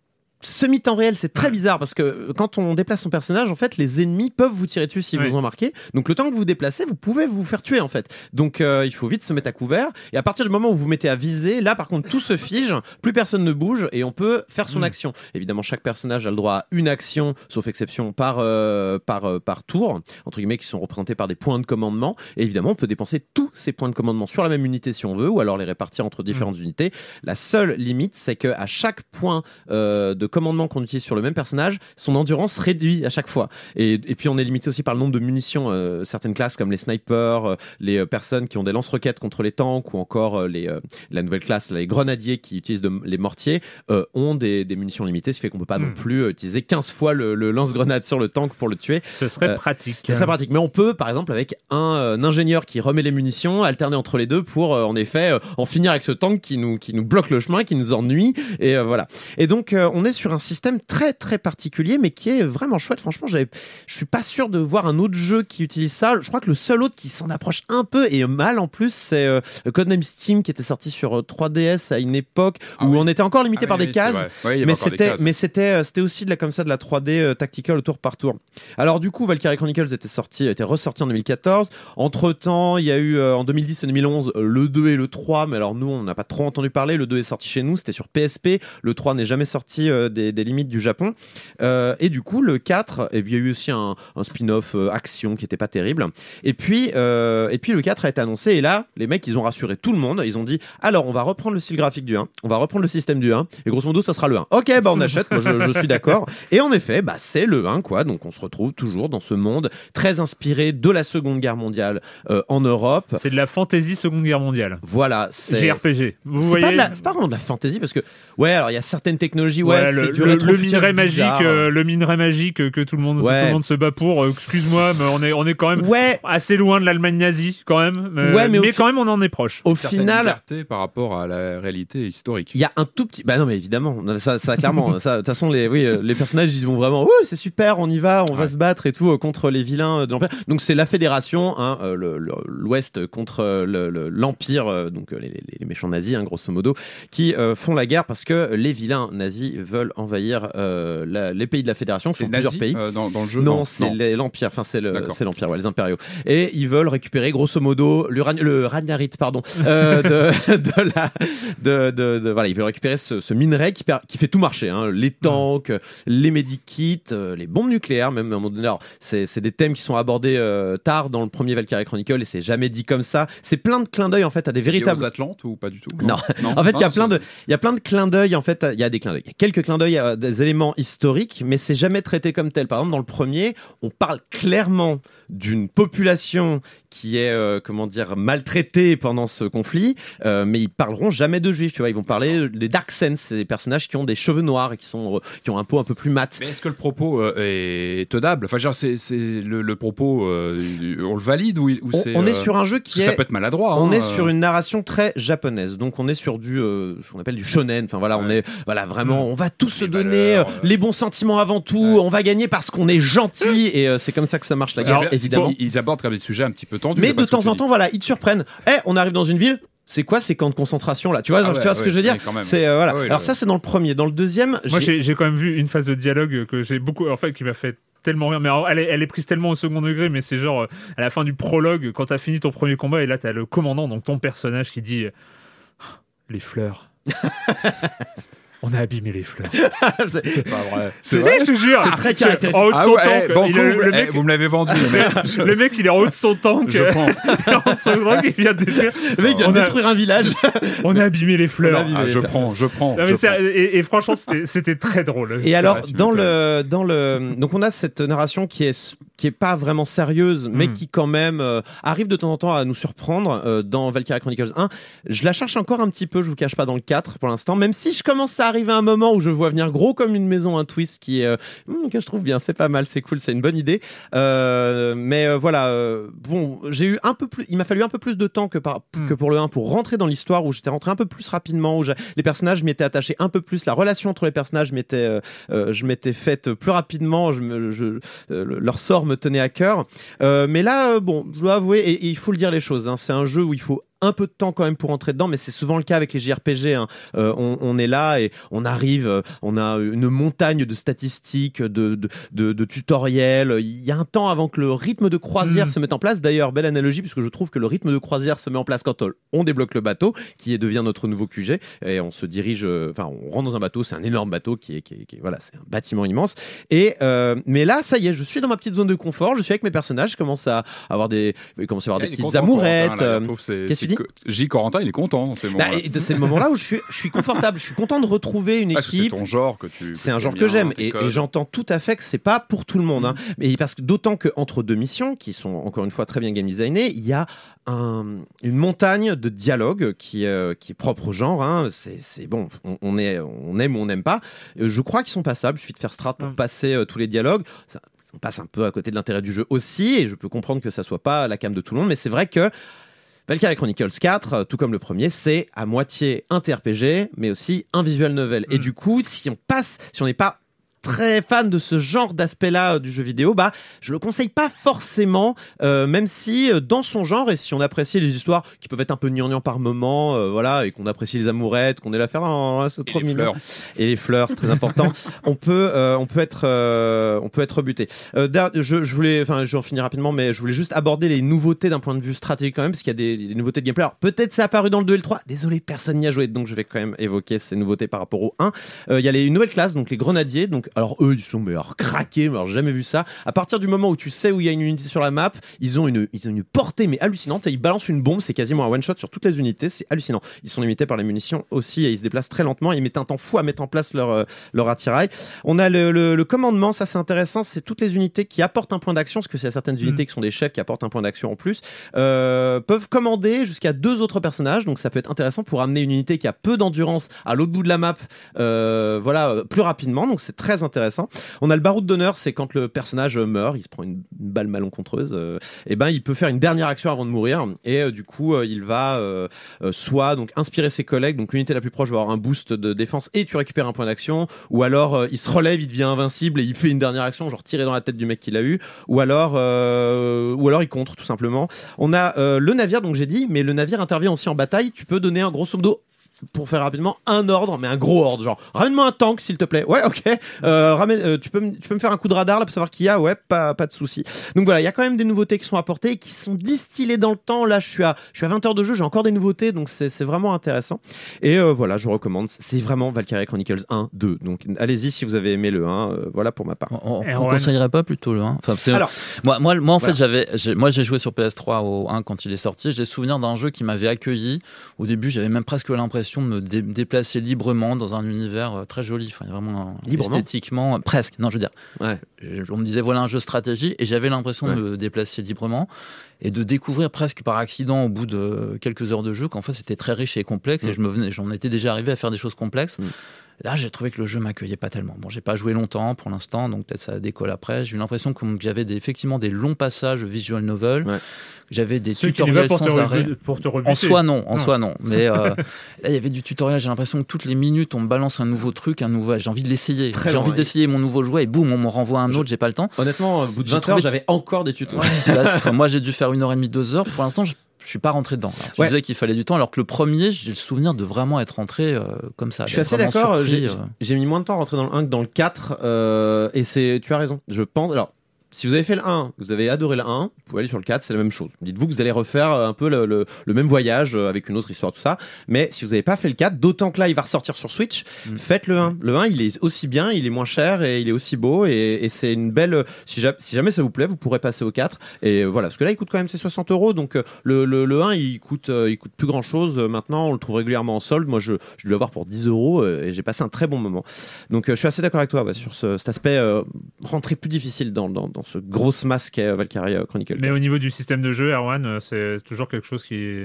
Semi-temps réel, c'est très bizarre parce que quand on déplace son personnage, en fait, les ennemis peuvent vous tirer dessus si Oui. vous en marquez. Donc, le temps que vous vous déplacez, vous pouvez vous faire tuer en fait. Donc, euh, il faut vite se mettre à couvert. Et à partir du moment où vous vous mettez à viser, là, par contre, tout se fige, plus personne ne bouge et on peut faire son Mm. action. Évidemment, chaque personnage a le droit à une action, sauf exception, par, euh, par, euh, par tour, entre guillemets, qui sont représentés par des points de commandement. Et évidemment, on peut dépenser tous ces points de commandement sur la même unité si on veut, ou alors les répartir entre différentes unités. La seule limite, c'est que à chaque point euh, de commandement qu'on utilise sur le même personnage, son endurance réduit à chaque fois. Et, et puis on est limité aussi par le nombre de munitions. euh, certaines classes comme les snipers, euh, les euh, personnes qui ont des lance-roquettes contre les tanks, ou encore les, la nouvelle classe, les grenadiers qui utilisent de- les mortiers, ont des, des munitions limitées, ce qui fait qu'on peut pas non Hmm. plus utiliser 15 fois le, le lance-grenade sur le tank pour le tuer. Ce serait pratique. C'est très pratique. Mais on peut, par exemple, avec un, un ingénieur qui remet les munitions, alterner entre les deux pour, en effet, en finir avec ce tank qui nous, qui nous bloque le chemin, qui nous ennuie. Et voilà. Et donc, on est sur sur un système très très particulier, mais qui est vraiment chouette. Franchement, je suis pas sûr de voir un autre jeu qui utilise ça. Je crois que le seul autre qui s'en approche un peu et mal en plus, c'est euh, Codename Steam qui était sorti sur euh, 3DS à une époque Ah où oui. on était encore limité Ah par oui, des cases. mais c'était, mais c'était, euh, c'était aussi de la comme ça de la 3D euh, tactical tour par tour. Alors du coup, Valkyrie Chronicles était sorti, était ressorti en 2014. Entre temps, il y a eu euh, en 2010 et 2011 euh, le 2 et le 3, mais alors nous, on n'a pas trop entendu parler. Le 2 est sorti chez nous, c'était sur PSP. Le 3 n'est jamais sorti euh, des, des limites du Japon. Euh, et du coup, le 4, et il y a eu aussi un, un spin-off euh, action qui était pas terrible. Et puis, euh, et puis le 4 a été annoncé, et là, les mecs, ils ont rassuré tout le monde. Ils ont dit, alors, on va reprendre le style graphique du 1, on va reprendre le système du 1, et grosso modo, ça sera le 1. Ok, bah on achète, moi je, je suis d'accord. Et en effet, bah c'est le 1, quoi. Donc on se retrouve toujours dans ce monde très inspiré de la Seconde Guerre mondiale euh, en Europe. C'est de la fantasy Seconde Guerre mondiale. Voilà, c'est. JRPG. Vous voyez pas, la- pas vraiment de la fantasy parce que ouais alors il y a certaines technologies ouais, Ouais, le, minerai magique, euh, le minerai magique que tout le monde, Ouais. tout le monde se bat pour. euh, Excuse-moi, mais on est, on est quand même ouais assez loin de l'Allemagne nazie, quand même. euh, Ouais, mais fi- quand même, on en est proche. au final par rapport à la réalité historique. Il y a un tout petit. Bah non, mais évidemment, ça, ça clairement. <laughs> ça, De toute façon, les, oui, les personnages, ils vont vraiment. Ouais, c'est super, on y va, on va se battre et tout euh, contre les vilains de l'Empire. Donc c'est la Fédération, hein, euh, le- le- l'Ouest contre le- le- l'Empire, donc euh, les, les- les méchants nazis, hein, grosso modo, qui euh, font la guerre parce que les vilains nazis veulent envahir euh, la- les pays de la Fédération, qui C'est sont plusieurs nazi pays. euh, dans, dans le jeu Non, c'est l'Empire, enfin c'est le- l'Empire, ouais, les impériaux. Et ils veulent récupérer grosso modo l'uran- le Ragnarite, pardon, euh, <laughs> de, de la, de, de- de- voilà, ils veulent récupérer ce, ce minerai qui, fait tout marcher, hein, les tanks, les medikits, les bombes nucléaires, même à un moment donné. C'est des thèmes qui sont abordés tard dans le premier Valkyrie Chronicle et c'est jamais dit comme ça. C'est plein de clins d'œil en fait à des Véritables véritables Atlantes ou pas du tout? Non. En fait, il y a plein de, il y a plein de clins d'œil. En fait, il y a des clins d'œil. Il y a quelques clins d'œil à des éléments historiques, mais c'est jamais traité comme tel. Par exemple, dans le premier, on parle clairement d'une population qui est, euh, comment dire, maltraitée pendant ce conflit, euh, mais ils parleront jamais de juifs. Tu vois, ils vont parler des Dark Sense, c'est des personnages qui ont des cheveux noirs et qui sont, qui ont un peau un peu plus mat. Mais est-ce que le propos euh, est tenable? Enfin, genre, c'est c'est le, le propos, on le valide ou, On, c'est on est sur un jeu qui est ça peut être maladroit. On hein, est euh. sur une narration très japonaise, donc on est sur du ce qu'on appelle du shonen. Enfin voilà, on est voilà vraiment, on va tous se donner valeurs, euh, les bons sentiments avant tout. Ouais. On va gagner parce qu'on est gentil et euh, c'est comme ça que ça marche la guerre, Alors, évidemment. Ils, ils abordent comme des sujets un petit peu tendus. Mais de temps en temps, voilà, ils te surprennent. Eh, on arrive dans une ville. C'est quoi ces camps de concentration là? Tu vois, Ah tu ouais, vois ce que je veux dire quand même. C'est euh, voilà. Ah ouais, Alors ça, c'est dans le premier. Dans le deuxième, Moi, j'ai- quand même vu une phase de dialogue que j'ai beaucoup, en fait, qui m'a fait tellement rire. Mais alors, elle est, elle est prise tellement au second degré, mais c'est genre à la fin du prologue, quand t'as fini ton premier combat, et là t'as le commandant, donc ton personnage, qui dit euh, les fleurs. <laughs> On a abîmé les fleurs. <laughs> c'est- pas vrai. C'est ça, je te jure. C'est très caractéristique. En haut de Ah son ouais, tank. eh, bon coup, le, eh, mec, vous me l'avez vendu. <laughs> le mec. le mec, il est en haut de son tank. Je prends. Il est en haut de son tank, il vient de détruire. le mec vient de a- détruire un village. <laughs> On a abîmé les fleurs. Ah, les je fleurs. prends, je prends. Non, mais je prends. et, et franchement, c'était c'était très drôle. Et alors, vrai, dans le, dans le, donc on a cette narration qui est, qui est pas vraiment sérieuse, mais Mm. qui quand même euh, arrive de temps en temps à nous surprendre euh, dans Valkyrie Chronicles 1. Je la cherche encore un petit peu, je vous cache pas dans le 4 pour l'instant, même si je commence à arriver à un moment où je vois venir gros comme une maison un twist qui est, euh, hmm, que je trouve bien, c'est pas mal, c'est cool, c'est une bonne idée. Euh, mais euh, voilà, bon, j'ai eu un peu plus, il m'a fallu un peu plus de temps que, par, Mm. que pour le 1 pour rentrer dans l'histoire où j'étais rentré un peu plus rapidement, où les personnages m'y étaient attachés un peu plus, la relation entre les personnages m'était je m'étais faite plus rapidement, je me- je- leur sort me tenait à cœur. Mais là, bon, je dois avouer, et, et il faut le dire les choses, hein, c'est un jeu où il faut un peu de temps quand même pour entrer dedans, mais c'est souvent le cas avec les JRPG. hein. Euh, on, on est là et on arrive, euh, on a une montagne de statistiques, de, de, de- de tutoriels. Il y a un temps avant que le rythme de croisière Mm. se mette en place. D'ailleurs, belle analogie, puisque je trouve que le rythme de croisière se met en place quand euh, on débloque le bateau, qui devient notre nouveau QG, et on se dirige, enfin, on rentre dans un bateau, c'est un énorme bateau qui est, qui est- qui est- voilà, c'est un bâtiment immense. Et euh, mais là, ça y est, je suis dans ma petite zone de confort, je suis avec mes personnages, je commence à avoir des, je commence à avoir des petites amourettes. Là, euh, qu'est-ce que tu dis J. Corentin, il est content bah, c'est le moment-là où je suis, je suis confortable, je suis content de retrouver une Parce que c'est équipe. ton genre que tu. C'est un genre que j'aime et, j'entends tout à fait que c'est pas pour tout le monde. hein. Mais parce que d'autant que entre deux missions qui sont encore une fois très bien game designées, il y a un- une montagne de dialogue qui, euh, qui est propre au genre. hein. C'est bon, on, on est, on aime ou on n'aime pas. Euh, je crois qu'ils sont passables. Il suffit de faire strat pour Mm. passer euh, tous les dialogues. Ça, on passe un peu à côté de l'intérêt du jeu aussi, et je peux comprendre que ça soit pas la cam de tout le monde, mais c'est vrai que Valkyrie Chronicles 4, euh, tout comme le premier, c'est à moitié un TRPG, mais aussi un visual novel. Et du coup, si on passe, si on n'est pas très fan de ce genre d'aspect-là euh, du jeu vidéo, bah, je le conseille pas forcément, euh, même si euh, dans son genre et si on apprécie les histoires qui peuvent être un peu gnangnan par moment, euh, voilà, et qu'on apprécie les amourettes, qu'on est là faire, oh, c'est trop les mignon. fleurs. Et les fleurs, c'est très important. <laughs> on peut, euh, on peut être, on peut être rebuté. Je, je voulais, enfin, je vais en finir rapidement, mais je voulais juste aborder les nouveautés d'un point de vue stratégique quand même, parce qu'il y a des, des nouveautés de gameplay. Alors peut-être c'est apparu dans le 2 et le 3. Désolé, personne n'y a joué, donc je vais quand même évoquer ces nouveautés par rapport au 1. Euh, Il y a les nouvelles classes, donc les grenadiers. Donc alors eux, ils sont mais alors craqués, mais alors jamais vu ça. À partir du moment où tu sais où il y a une unité sur la map, ils ont une, ils ont une portée mais hallucinante. Et ils balancent une bombe, c'est quasiment un one shot sur toutes les unités, c'est hallucinant. Ils sont limités par les munitions aussi et ils se déplacent très lentement. Ils mettent un temps fou à mettre en place leur euh, leur attirail. On a le, le- le commandement, ça c'est intéressant, c'est toutes les unités qui apportent un point d'action, parce que c'est certaines unités qui sont des chefs qui apportent un point d'action en plus, euh, peuvent commander jusqu'à deux autres personnages, donc ça peut être intéressant pour amener une unité qui a peu d'endurance à l'autre bout de la map, euh, voilà, plus rapidement, donc c'est très intéressant. On a le baroud d'honneur, c'est quand le personnage meurt, il se prend une, balle malencontreuse, euh, et ben il peut faire une dernière action avant de mourir, et euh, du coup euh, il va euh, soit donc inspirer ses collègues, donc l'unité la plus proche va avoir un boost de défense et tu récupères un point d'action, ou alors il se relève, il devient invincible et il fait une dernière action, genre tirer dans la tête du mec qu'il a eu, ou alors ou alors il contre tout simplement. On a le navire, donc j'ai dit, mais le navire intervient aussi en bataille. Tu peux donner un grosso modo pour faire rapidement un ordre, mais un gros ordre, genre ramène-moi un tank s'il te plaît. Ouais, ok. Euh, ramène, euh, tu peux, me- tu peux me faire un coup de radar là pour savoir qui y a. Ouais, pas, pas de souci. Donc voilà, il y a quand même des nouveautés qui sont apportées et qui sont distillées dans le temps. Là, je suis à, je suis à 20 heures de jeu, j'ai encore des nouveautés, donc c'est c'est vraiment intéressant. Et euh, voilà, je recommande. C'est vraiment Valkyrie Chronicles 1, 2. Donc allez-y si vous avez aimé le 1. euh, voilà pour ma part. On, on Erwan. conseillerait pas plutôt le 1 enfin, parce que Alors, moi, moi, moi, en voilà. fait, j'avais, j'ai- moi, j'ai joué sur PS3 au 1 quand il est sorti. J'ai souvenir d'un jeu qui m'avait accueilli. Au début, j'avais même presque l'impression de me dé- déplacer librement dans un univers euh, très joli. Enfin, vraiment un- Librement esthétiquement, euh, presque. Non, je veux dire, Ouais. je- on me disait voilà un jeu stratégie et j'avais l'impression de me déplacer librement et de découvrir presque par accident au bout de quelques heures de jeu qu'en fait c'était très riche et complexe Mm. et je me venais, j'en étais déjà arrivé à faire des choses complexes. Mm. Là, j'ai trouvé que le jeu m'accueillait pas tellement. Bon, j'ai pas joué longtemps pour l'instant, donc peut-être ça décolle après. J'ai eu l'impression que j'avais des, effectivement des longs passages visual novel. Ouais. J'avais des Ceux tutoriels pour te, sans arrêt. pour te. En soi, non. En Non. soi, non. Mais euh, <laughs> là, il y avait du tutoriel. J'ai l'impression que toutes les minutes, on me balance un nouveau truc, un nouveau. J'ai envie de l'essayer. J'ai envie d'essayer mon nouveau jouet et boum, on me renvoie un Je- autre. J'ai pas le temps. Honnêtement, au bout de J'ai 20 trouvé- heures, j'avais encore des tutos. Ouais, enfin, moi, j'ai dû faire une heure et demie, deux heures. Pour l'instant, je, je suis pas rentré dedans. Alors, tu Ouais. disais qu'il fallait du temps, alors que le premier, j'ai le souvenir de vraiment être rentré euh, comme ça. Je suis assez d'accord. euh. j'ai mis moins de temps à rentrer dans le 1 que dans le 4. euh, et c'est, tu as raison. Je pense. Alors, si vous avez fait le 1, vous avez adoré le 1, vous pouvez aller sur le 4, c'est la même chose. Dites-vous que vous allez refaire euh, un peu le, le- le même voyage euh, avec une autre histoire, tout ça. Mais si vous n'avez pas fait le 4, d'autant que là, il va ressortir sur Switch, Mm. faites le 1. Le 1, il est aussi bien, il est moins cher et il est aussi beau. Et, et c'est une belle. Si, ja- si jamais ça vous plaît, vous pourrez passer au 4. Et voilà, parce que là, il coûte quand même ses 60 euros. Donc euh, le, le, le 1, il coûte, il coûte plus grand chose. Maintenant, on le trouve régulièrement en solde. Moi, je, je dois l'avoir pour 10 euros et j'ai passé un très bon moment. Donc je suis assez d'accord avec toi ouais, sur ce- cet aspect euh, rentrée plus difficile dans, dans, dans ce grosse masse qu'est Valkyrie Chronicle. Mais au niveau du système de jeu, Erwan, euh, c'est toujours quelque chose qui.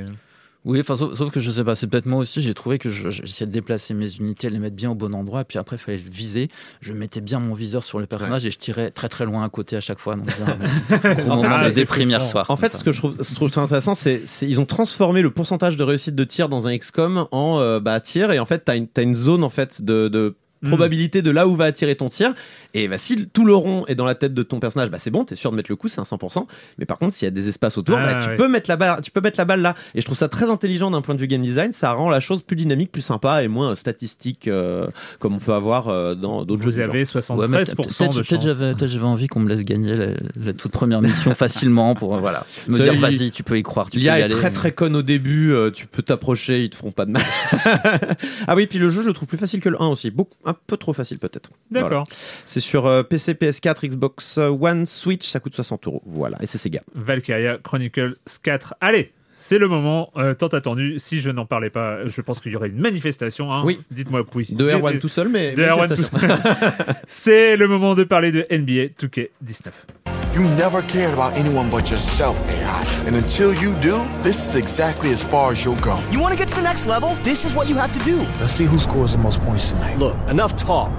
Oui, enfin, sauf, sauf que je sais pas, c'est peut-être moi aussi, j'ai trouvé que je- j'essayais de déplacer mes unités, les mettre bien au bon endroit, et puis après, il fallait le viser. Je mettais bien mon viseur sur le personnage et je tirais très très loin à côté à chaque fois. Donc, un <laughs> gros moment Ah, hier soir. En fait, ce que je trouve, je trouve ça intéressant, c'est ils ont transformé le pourcentage de réussite de tir dans un XCOM en euh, bah, tir, et en fait, t'as une, t'as une zone en fait de, de probabilité de là où va attirer ton tir. Et bah, si tout le rond est dans la tête de ton personnage, bah, c'est bon, t'es sûr de mettre le coup, c'est un 100%. Mais par contre, s'il y a des espaces autour, Ah, bah, tu ouais. peux mettre la balle, tu peux mettre la balle là. Et je trouve ça très intelligent d'un point de vue game design. Ça rend la chose plus dynamique, plus sympa et moins euh, statistique euh, comme on peut avoir euh, dans d'autres jeux. Vous avez Ouais, mais 73% peut- de peut-être chance. peut-être j'avais peut-être j'avais envie qu'on me laisse gagner la, la toute première mission <laughs> facilement pour euh, voilà me Ça, dire il- vas-y tu peux y croire tu L'IA est aller très très conne au début, euh, tu peux t'approcher, ils te feront pas de mal. <laughs> ah oui, puis le jeu je le trouve plus facile que le 1 aussi, beaucoup un peu trop facile peut-être. D'accord. Voilà. C'est sur euh, PC, PS4, Xbox One, Switch, ça coûte 60 euros. Voilà, et c'est Sega. Valkyria Chronicles 4. Allez, c'est le moment euh, tant attendu. Si je n'en parlais pas, je pense qu'il y aurait une manifestation. hein. Oui. Dites-moi que oui. De R1 tout seul, mais De R1 tout seul. <laughs> c'est le moment de parler de NBA 2K19. You never cared about anyone but yourself, AI. And until you do, this is exactly as far as you'll go. You want to get to the next level? This is what you have to do. Let's see who scores the most points tonight. Look, enough talk.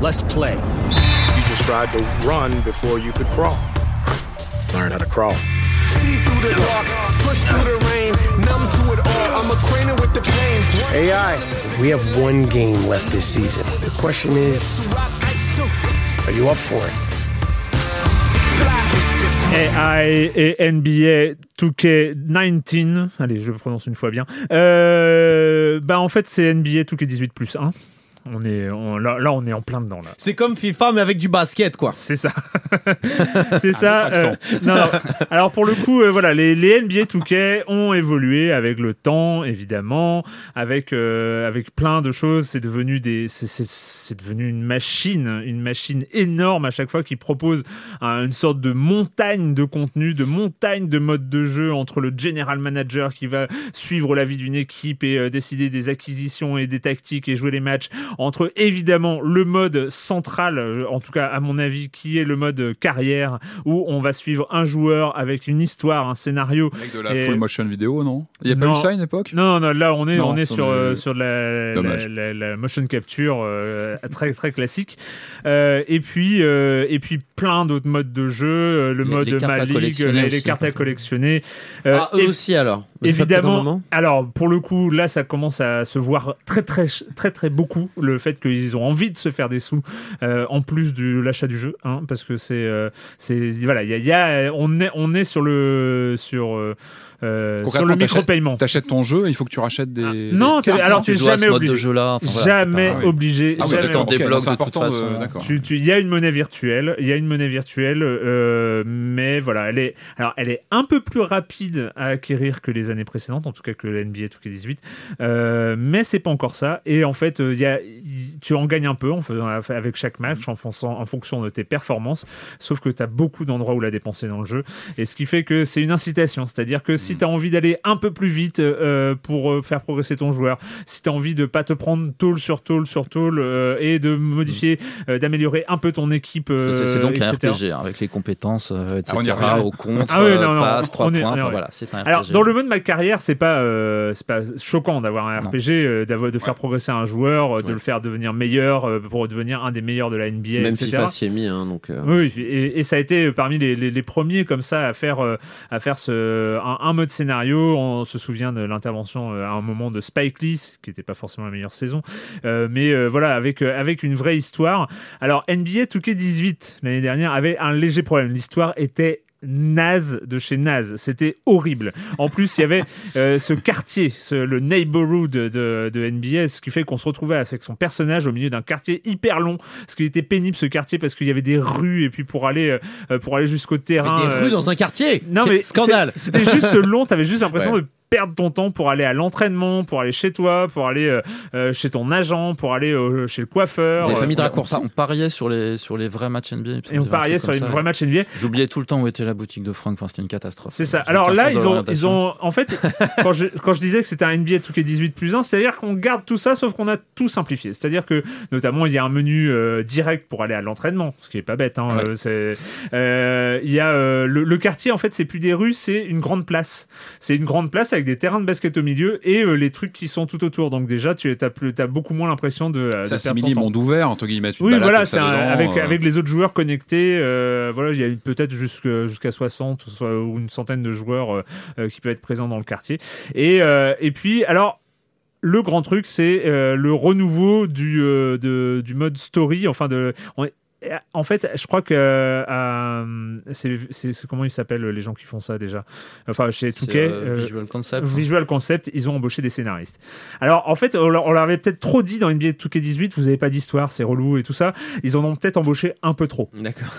Let's play. You just tried to run before you could crawl. Learn how to crawl. See through the dark, push through the rain. Numb to it all, I'm acquainted with the pain. AI, we have one game left this season. The question is, are you up for it? AI et NBA 2K19. Allez, je le prononce une fois bien. Euh, bah en fait, c'est NBA 2K18 plus 1. On est, on- là, là, on est en plein dedans. Là. C'est comme FIFA, mais avec du basket, quoi. C'est ça. <laughs> C'est ça. Euh, non, non. Alors pour le coup, euh, voilà, les, les NBA 2K ont évolué avec le temps, évidemment, avec euh, avec plein de choses. C'est devenu des, c'est- c'est c'est devenu une machine, une machine énorme à chaque fois qui propose un- une sorte de montagne de contenu, de montagne de modes de jeu entre le general manager qui va suivre la vie d'une équipe et euh, décider des acquisitions et des tactiques et jouer les matchs, entre évidemment le mode central, euh, en tout cas à mon avis, qui est le mode carrière où on va suivre un joueur avec une histoire, un scénario. Avec de la Et- full motion vidéo, non? Il n'y a pas eu ça à une époque? Non, non, là on est, Non, on est sur euh, sur de la, la, Dommage. la- la motion capture euh, très, très classique. Euh, et, puis, euh, et puis plein d'autres modes de jeu, le Les- mode les Ma League, collectionner les, cartes à collectionner. Euh, ah, eux et- aussi, alors. Vous Évidemment. Alors, pour le coup, là, ça commence à se voir très, très, très, très beaucoup le fait qu'ils ont envie de se faire des sous euh, en plus de l'achat du jeu, hein, parce que c'est, euh, c'est, voilà, il on est, on est sur le, sur, euh, sur Concrètement, le micro-paiement. T'achètes ton jeu, il faut que tu rachètes des. Non, des- t'es- alors tu es joues à ce jamais mode de obligé. jeu-là, enfin, voilà, jamais Ah oui. obligé. Ah oui, jamais le temps ok, des blocs, c'est de toute façon. D'accord. tu, tu- il y a une monnaie virtuelle, il y a une monnaie virtuelle, euh, mais voilà, elle est, alors elle est un peu plus rapide à acquérir que les années précédentes, en tout cas que la NBA 2K18, euh, mais c'est pas encore ça. Et en fait, euh, il y a, tu en gagnes un peu en faisant avec chaque match, en, fonction- en fonction de tes performances. Sauf que tu as beaucoup d'endroits où la dépenser dans le jeu, et ce qui fait que c'est une incitation, c'est-à-dire que si tu as envie d'aller un peu plus vite euh, pour euh, faire progresser ton joueur, si tu as envie de pas te prendre tôle sur tôle sur tôle euh, et de modifier, euh, d'améliorer un peu ton équipe, C'est- euh, donc un etc. RPG hein, avec les compétences, euh, etc. Ah, au contre, Ah oui, euh, non, non, passe, on- trois on est- points. est- enfin, voilà, c'est un RPG. Alors, dans le mode ma carrière, c'est pas, euh, c'est pas choquant d'avoir un. RPG, euh, d'avoir- de faire progresser un joueur, euh, de Ouais. le faire devenir meilleur euh, pour devenir un des meilleurs de la NBA, Même etc. FIFA s'y est mis, hein, donc. euh, Oui, et, et ça a été parmi les, les- les premiers comme ça à faire, euh, à faire ce, un, un mode scénario. On se souvient de l'intervention euh, à un moment de Spike Lee, qui n'était pas forcément la meilleure saison, Euh, mais euh, voilà, avec, avec une vraie histoire. Alors, NBA 2K18 l'année dernière avait un léger problème. L'histoire était naze de chez naze. C'était horrible. En plus, il y avait euh, ce quartier, ce- le neighborhood de, de, NBA, ce qui fait qu'on se retrouvait avec son personnage au milieu d'un quartier hyper long. Ce qui était pénible, ce quartier, parce qu'il y avait des rues et puis pour aller, euh, pour aller jusqu'au terrain. Des rues euh, dans un quartier? Non mais Scandale C'était juste long. T'avais juste <laughs> l'impression Ouais. de perdre ton temps pour aller à l'entraînement, pour aller chez toi, pour aller euh, euh, chez ton agent, pour aller euh, chez le coiffeur. Vous avez pas mis de on, raccourci on pariait sur les, sur les vrais matchs NBA. et on pariait sur comme une ça. vraie match NBA. J'oubliais tout le temps où était la boutique de Franck. Enfin, c'était une catastrophe. C'est ça. Alors là, ils ont, ils ont, en fait, <laughs> quand je, quand je disais que c'était un NBA 2K18 plus 1, c'est-à-dire qu'on garde tout ça, sauf qu'on a tout simplifié. C'est-à-dire que, notamment, il y a un menu euh, direct pour aller à l'entraînement, ce qui est pas bête. Hein, Ouais. euh, c'est, euh, il y a euh, le, le quartier, en fait, c'est plus des rues, c'est une grande place. C'est une grande place avec des terrains de basket au milieu et euh, les trucs qui sont tout autour. Donc déjà, tu as, plus, as beaucoup moins l'impression de, euh, Ça temps. monde ouvert, entre guillemets. Tu te Oui, voilà, c'est un- dedans, avec, euh, avec les autres joueurs connectés. euh, voilà, il y a peut-être jusqu'à 60 soit- ou une centaine de joueurs euh, euh, qui peuvent être présents dans le quartier. Et, euh, et puis, alors. Le grand truc, c'est euh, le renouveau du, euh, de- du mode story. Enfin, de, on- en fait, je crois que euh, c'est comment ils s'appellent les gens qui font ça déjà? Enfin, chez Touquet, euh, Visual Concept. Visual Concept, ils ont embauché des scénaristes. Alors, en fait, on leur, on leur avait peut-être trop dit dans NBA 2K18, vous n'avez pas d'histoire, c'est relou et tout ça. Ils en ont peut-être embauché un peu trop. D'accord.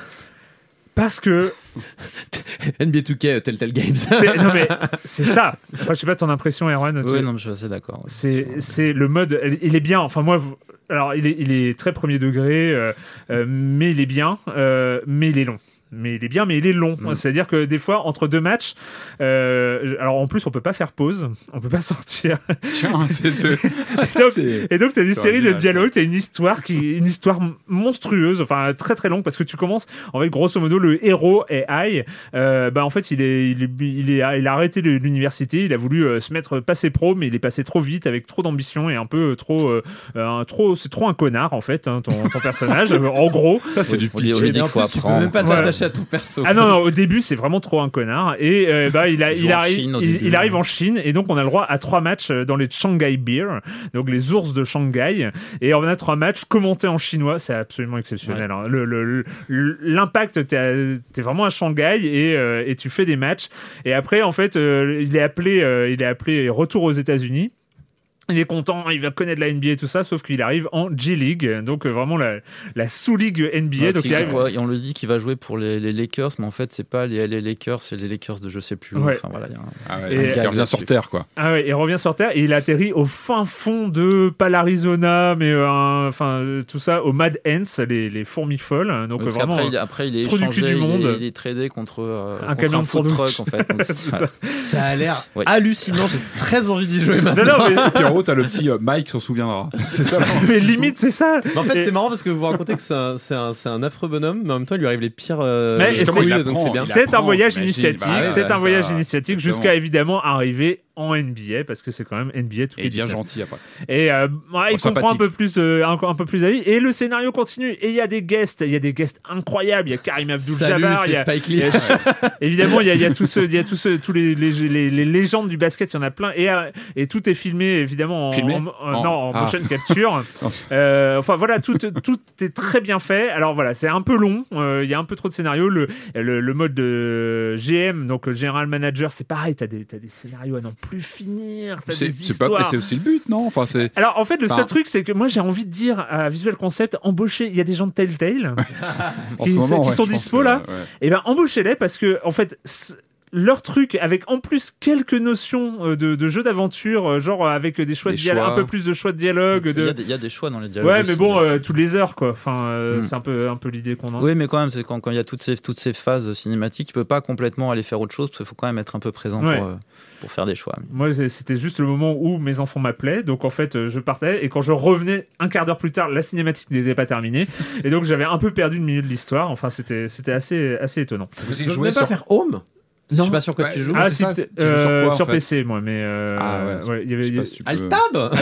Parce que. <laughs> NBA 2K, Telltale Games. non, mais <laughs> c'est ça. Enfin, je sais pas ton impression, Erwan. Oui, non, mais je suis assez d'accord. c'est c'est le mode il est bien enfin moi vous- alors il est, il est très premier degré euh, euh, mais il est bien euh, mais il est long mais il est bien, mais il est long. Mm. C'est-à-dire que des fois, entre deux matchs, euh, alors en plus, on peut pas faire pause, on peut pas <laughs> sortir. Tiens, c'est. c'est- <laughs> et donc, tu as des c'est séries de dialogues, tu as une histoire qui une histoire monstrueuse, enfin très très longue, parce que tu commences, en fait, grosso modo, le héros est Ai. Euh, bah, en fait, il, est, il, est, il, est, il a arrêté l'université, il a voulu euh, se mettre passer pro, mais il est passé trop vite, avec trop d'ambition et un peu euh, trop. euh, un- trop c'est trop un connard, en fait, hein, ton, ton personnage, <laughs> en gros. Ça, c'est du On on pitch. dit en qu'il faut apprendre. même pas Ouais. Attaché à ton perso. Ah non, non, au début, c'est vraiment trop un connard. Et euh, bah, il, a, Il joue il, en arrive, Chine il, arrive en Chine. Et donc, on a le droit à trois matchs euh, dans les Shanghai Beer, donc les ours de Shanghai. Et on a trois matchs commentés en chinois. C'est absolument exceptionnel. hein. Le- le- le- L'impact, t'es vraiment à Shanghai et, euh, et tu fais des matchs. Et après, en fait, euh, il est appelé, il est appelé retour aux États-Unis. Il est content, il va connaître la NBA et tout ça, sauf qu'il arrive en G-League, donc euh, vraiment la, la sous-ligue NBA. Ouais, donc il arrive- et on le dit qu'il va jouer pour les, les Lakers, mais en fait, c'est pas les LA Lakers, c'est les Lakers de je sais plus où. Ouais. Enfin, voilà, il y a un- Ah ouais, un Et- gag il revient sur Terre, quoi. Ah ouais, il revient sur Terre et il atterrit au fin fond de pas l'Arizona, mais euh, enfin euh, tout ça au Mad Ants, les, les fourmis folles. Donc euh, vraiment. après, il, après, il est du échangé, cul du il est- monde. Il, est tradé contre, euh, Un contre camion de food truck, en fait. Donc, <laughs> ça- a l'air Ouais. hallucinant. J'ai très envie d'y jouer Non, maintenant. non, mais, T'as le petit euh, Mike s'en souviendra. <laughs> C'est ça. mais limite c'est ça. Mais en fait, Et- c'est marrant parce que vous vous racontez que c'est un, c'est un, c'est un affreux bonhomme, mais en même temps, il lui arrive les pires. euh, Mais c'est- il il donc apprend, c'est bien. il C'est un voyage initiatique, Bah ouais, c'est bah un voyage initiatique exactement. jusqu'à évidemment arriver en NBA parce que c'est quand même NBA tout Et il devient gentil après. Et euh, ouais, il Oh, comprend un peu plus, euh, un, un peu plus à vie. Et le scénario continue. Et il y a des guests, il y a des guests incroyables. Il y a Karim Abdul-Jabbar, il y a Spike il Lee. <laughs> évidemment, il y a, il tous, ceux- il y a tous, les, légendes du basket. Il y en a plein. Et, euh, et tout est filmé évidemment en, Filmé en- en- En- non, en ah. motion capture. <laughs> Euh, enfin voilà, tout, tout est très bien fait. Alors voilà, c'est un peu long. euh, Il y a un peu trop de scénarios. Le, le, le mode de GM, donc le General Manager, c'est pareil. T'as des, t'as des scénarios à n'en plus finir. C'est des pas, c'est aussi le but, non? Enfin, c'est. Alors en fait, le seul truc, c'est que moi j'ai envie de dire à Visual Concept, embaucher. Il y a des gens de Telltale <laughs> qui, ce moment, qui ouais, sont dispo que, là. ouais. Et ben embauchez-les parce que en fait. Leur truc avec en plus quelques notions euh, de, de jeu d'aventure, euh, genre avec des choix Des de dialogue, choix. un peu plus de choix de dialogue. Il y, De... a des, il y a des choix dans les dialogues. Ouais, aussi, mais bon, euh, toutes les heures quoi. Enfin, euh, Mm. c'est un peu un peu l'idée qu'on a. Oui, mais quand même, c'est quand, quand il y a toutes ces, toutes ces phases cinématiques, tu peux pas complètement aller faire autre chose, parce qu'il faut quand même être un peu présent Ouais. pour, euh, pour faire des choix. Moi, c'était juste le moment où mes enfants m'appelaient. Donc, en fait, euh, je partais. Et quand je revenais un quart d'heure plus tard, la cinématique n'était pas terminée. Et donc, j'avais un peu perdu le milieu de l'histoire. Enfin, c'était c'était assez, assez étonnant. Vous y jouez pas sur. faire Home Je Non. suis pas sûr que Ouais, tu joues. Ah, c'est si, ça, tu joues sur euh, en fait PC, moi. Mais euh, Ah ouais, ouais, il y avait, Je y si Altab <laughs>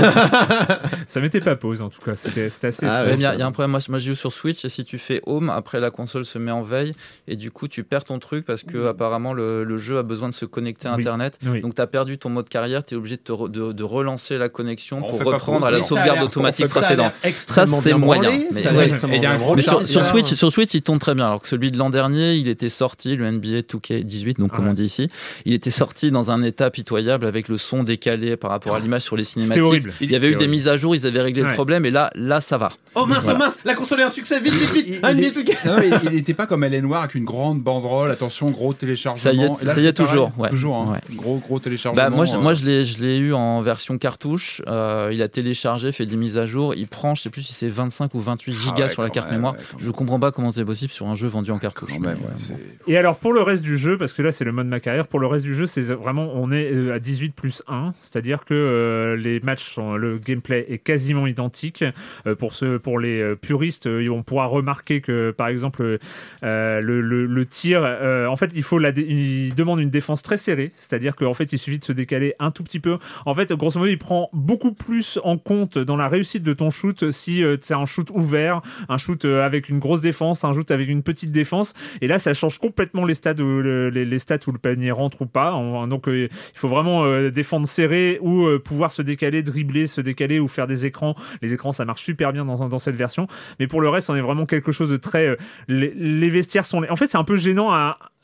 <laughs> ça mettait pas pause en tout cas. C'était c'était assez. Ah il y, a- y un problème. Moi, moi, je joue sur Switch et si tu fais Home, après la console se met en veille et du coup tu perds ton truc parce que apparemment le, le jeu a besoin de se connecter à Oui. Internet. Oui. Donc tu as perdu ton mode carrière, tu es obligé de, te re- de, de relancer la connexion On pour reprendre pause, à la sauvegarde automatique précédente. extrêmement Ça, c'est moyen, mais sur, sur Switch, sur Switch, il tourne très bien. Alors que celui de l'an dernier, il était sorti, le NBA 2K18, donc comme Ouais. on dit ici, il était sorti dans un état pitoyable avec le son décalé par rapport à l'image sur les cinématiques. horrible. Il y avait eu des mises à jour, ils avaient réglé Ouais. le problème et là, là, ça va. Oh mince, Voilà. oh mince, la console est un succès, vite, vite, vite. Il- Un il NBA est- 2K. Non, mais il n'était pas comme elle est noire avec une grande banderole. Attention, gros téléchargement. Ça y est, là, ça y est toujours, ouais. Toujours, hein. Ouais. gros gros téléchargement. Bah, moi, je, euh, moi, je l'ai, je l'ai eu en version cartouche. Euh, il a téléchargé, fait des mises à jour. Il prend, je sais plus si c'est 25 ou 28 Ah gigas ouais, sur la carte même, mémoire. ouais, je comprends pas comment c'est possible sur un jeu vendu en cartouche. même, ouais. Et alors pour le reste du jeu, parce que là c'est le mode ma carrière, pour le reste du jeu, c'est vraiment on est euh, à 18 plus 1, c'est-à-dire que euh, les matchs sont le gameplay est quasiment identique. Euh, pour ceux pour les puristes, on pourra remarquer que par exemple le, le- tir, en fait il faut la il demande une défense très serrée, c'est-à-dire qu'en fait il suffit de se décaler un tout petit peu. En fait grosso modo il prend beaucoup plus en compte dans la réussite de ton shoot si c'est un shoot ouvert, un shoot avec une grosse défense, un shoot avec une petite défense. Et là, ça change complètement les le, les, les où le panier rentre ou pas. Donc, euh, il faut vraiment euh, défendre serré ou euh, pouvoir se décaler, dribbler, se décaler ou faire des écrans. Les écrans, ça marche super bien dans, cette version. Mais pour le reste, on est vraiment quelque chose de très. les, vestiaires sont. En fait, c'est un peu gênant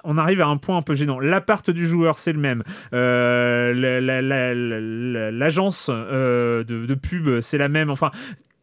on arrive à un point un peu gênant. L'appart du joueur, c'est le même. La- la- la- la- L'agence de, de pub, c'est la même. Enfin,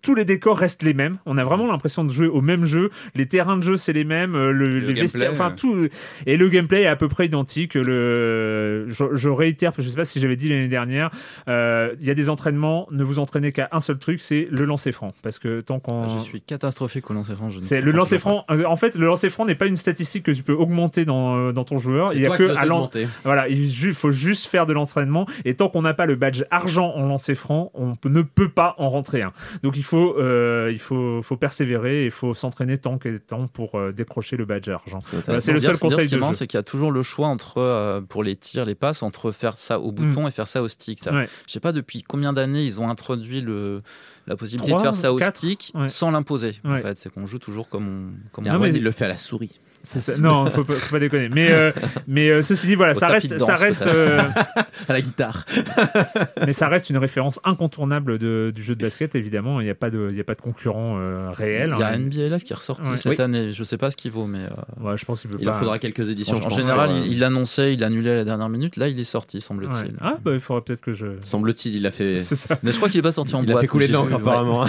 tous les décors restent les mêmes. On a vraiment l'impression de jouer au même jeu. Les terrains de jeu, c'est les mêmes. euh, Le, les vestiaires, enfin tout. Et le gameplay est à peu près identique. Le, je, je réitère, je sais pas si j'avais dit l'année dernière. euh, Il y a des entraînements. Ne vous entraînez qu'à un seul truc, c'est le lancer franc. Parce que tant qu'on Ah, Je suis catastrophique au lancer franc. je ne c'est le lancer franc. euh, En fait, le lancer franc n'est pas une statistique que tu peux augmenter dans, euh, dans ton joueur. Il y a que à l'en- voilà, il faut juste faire de l'entraînement. Et tant qu'on n'a pas le badge argent en lancer franc, on ne peut pas en rentrer un. Donc il faut, euh, il faut, faut persévérer et il faut s'entraîner tant que temps pour euh, décrocher le badge argent. Voilà, c'est le Dire- seul dire conseil Ce de marrant, jeu. c'est qu'il y a toujours le choix entre, euh, pour les tirs, les passes, entre faire ça au bouton et faire ça au stick. Ça- Mm. Ouais. Je sais pas depuis combien d'années ils ont introduit le, la possibilité de faire ça au stick ouais. sans l'imposer. En fait, c'est qu'on joue toujours comme on, comme Il y a on un mais- mode, il le fait à la souris. C'est ça. Non, faut pas, faut pas déconner. Mais, euh, mais euh, ceci dit, voilà, Au ça reste, ça reste, euh, <laughs> à la guitare. <laughs> mais ça reste une référence incontournable de- du jeu de basket. Évidemment, il n'y a pas de, il y a pas de concurrent euh, réel. Il y a hein. NBA Live qui est ressorti Ouais. cette Oui. année. Je sais pas ce qu'il vaut, mais. euh, Ouais, je pense qu'il veut Il pas. faudra quelques éditions. En, en général, il, il annonçait, il annulait à la dernière minute. Là, il est sorti, semble-t-il. Ouais. Ah, bah, il faudra peut-être que je. Semble-t-il, il a fait. <laughs> C'est ça. Mais je crois qu'il est pas sorti en Il a boîte. fait couler l'encre, apparemment.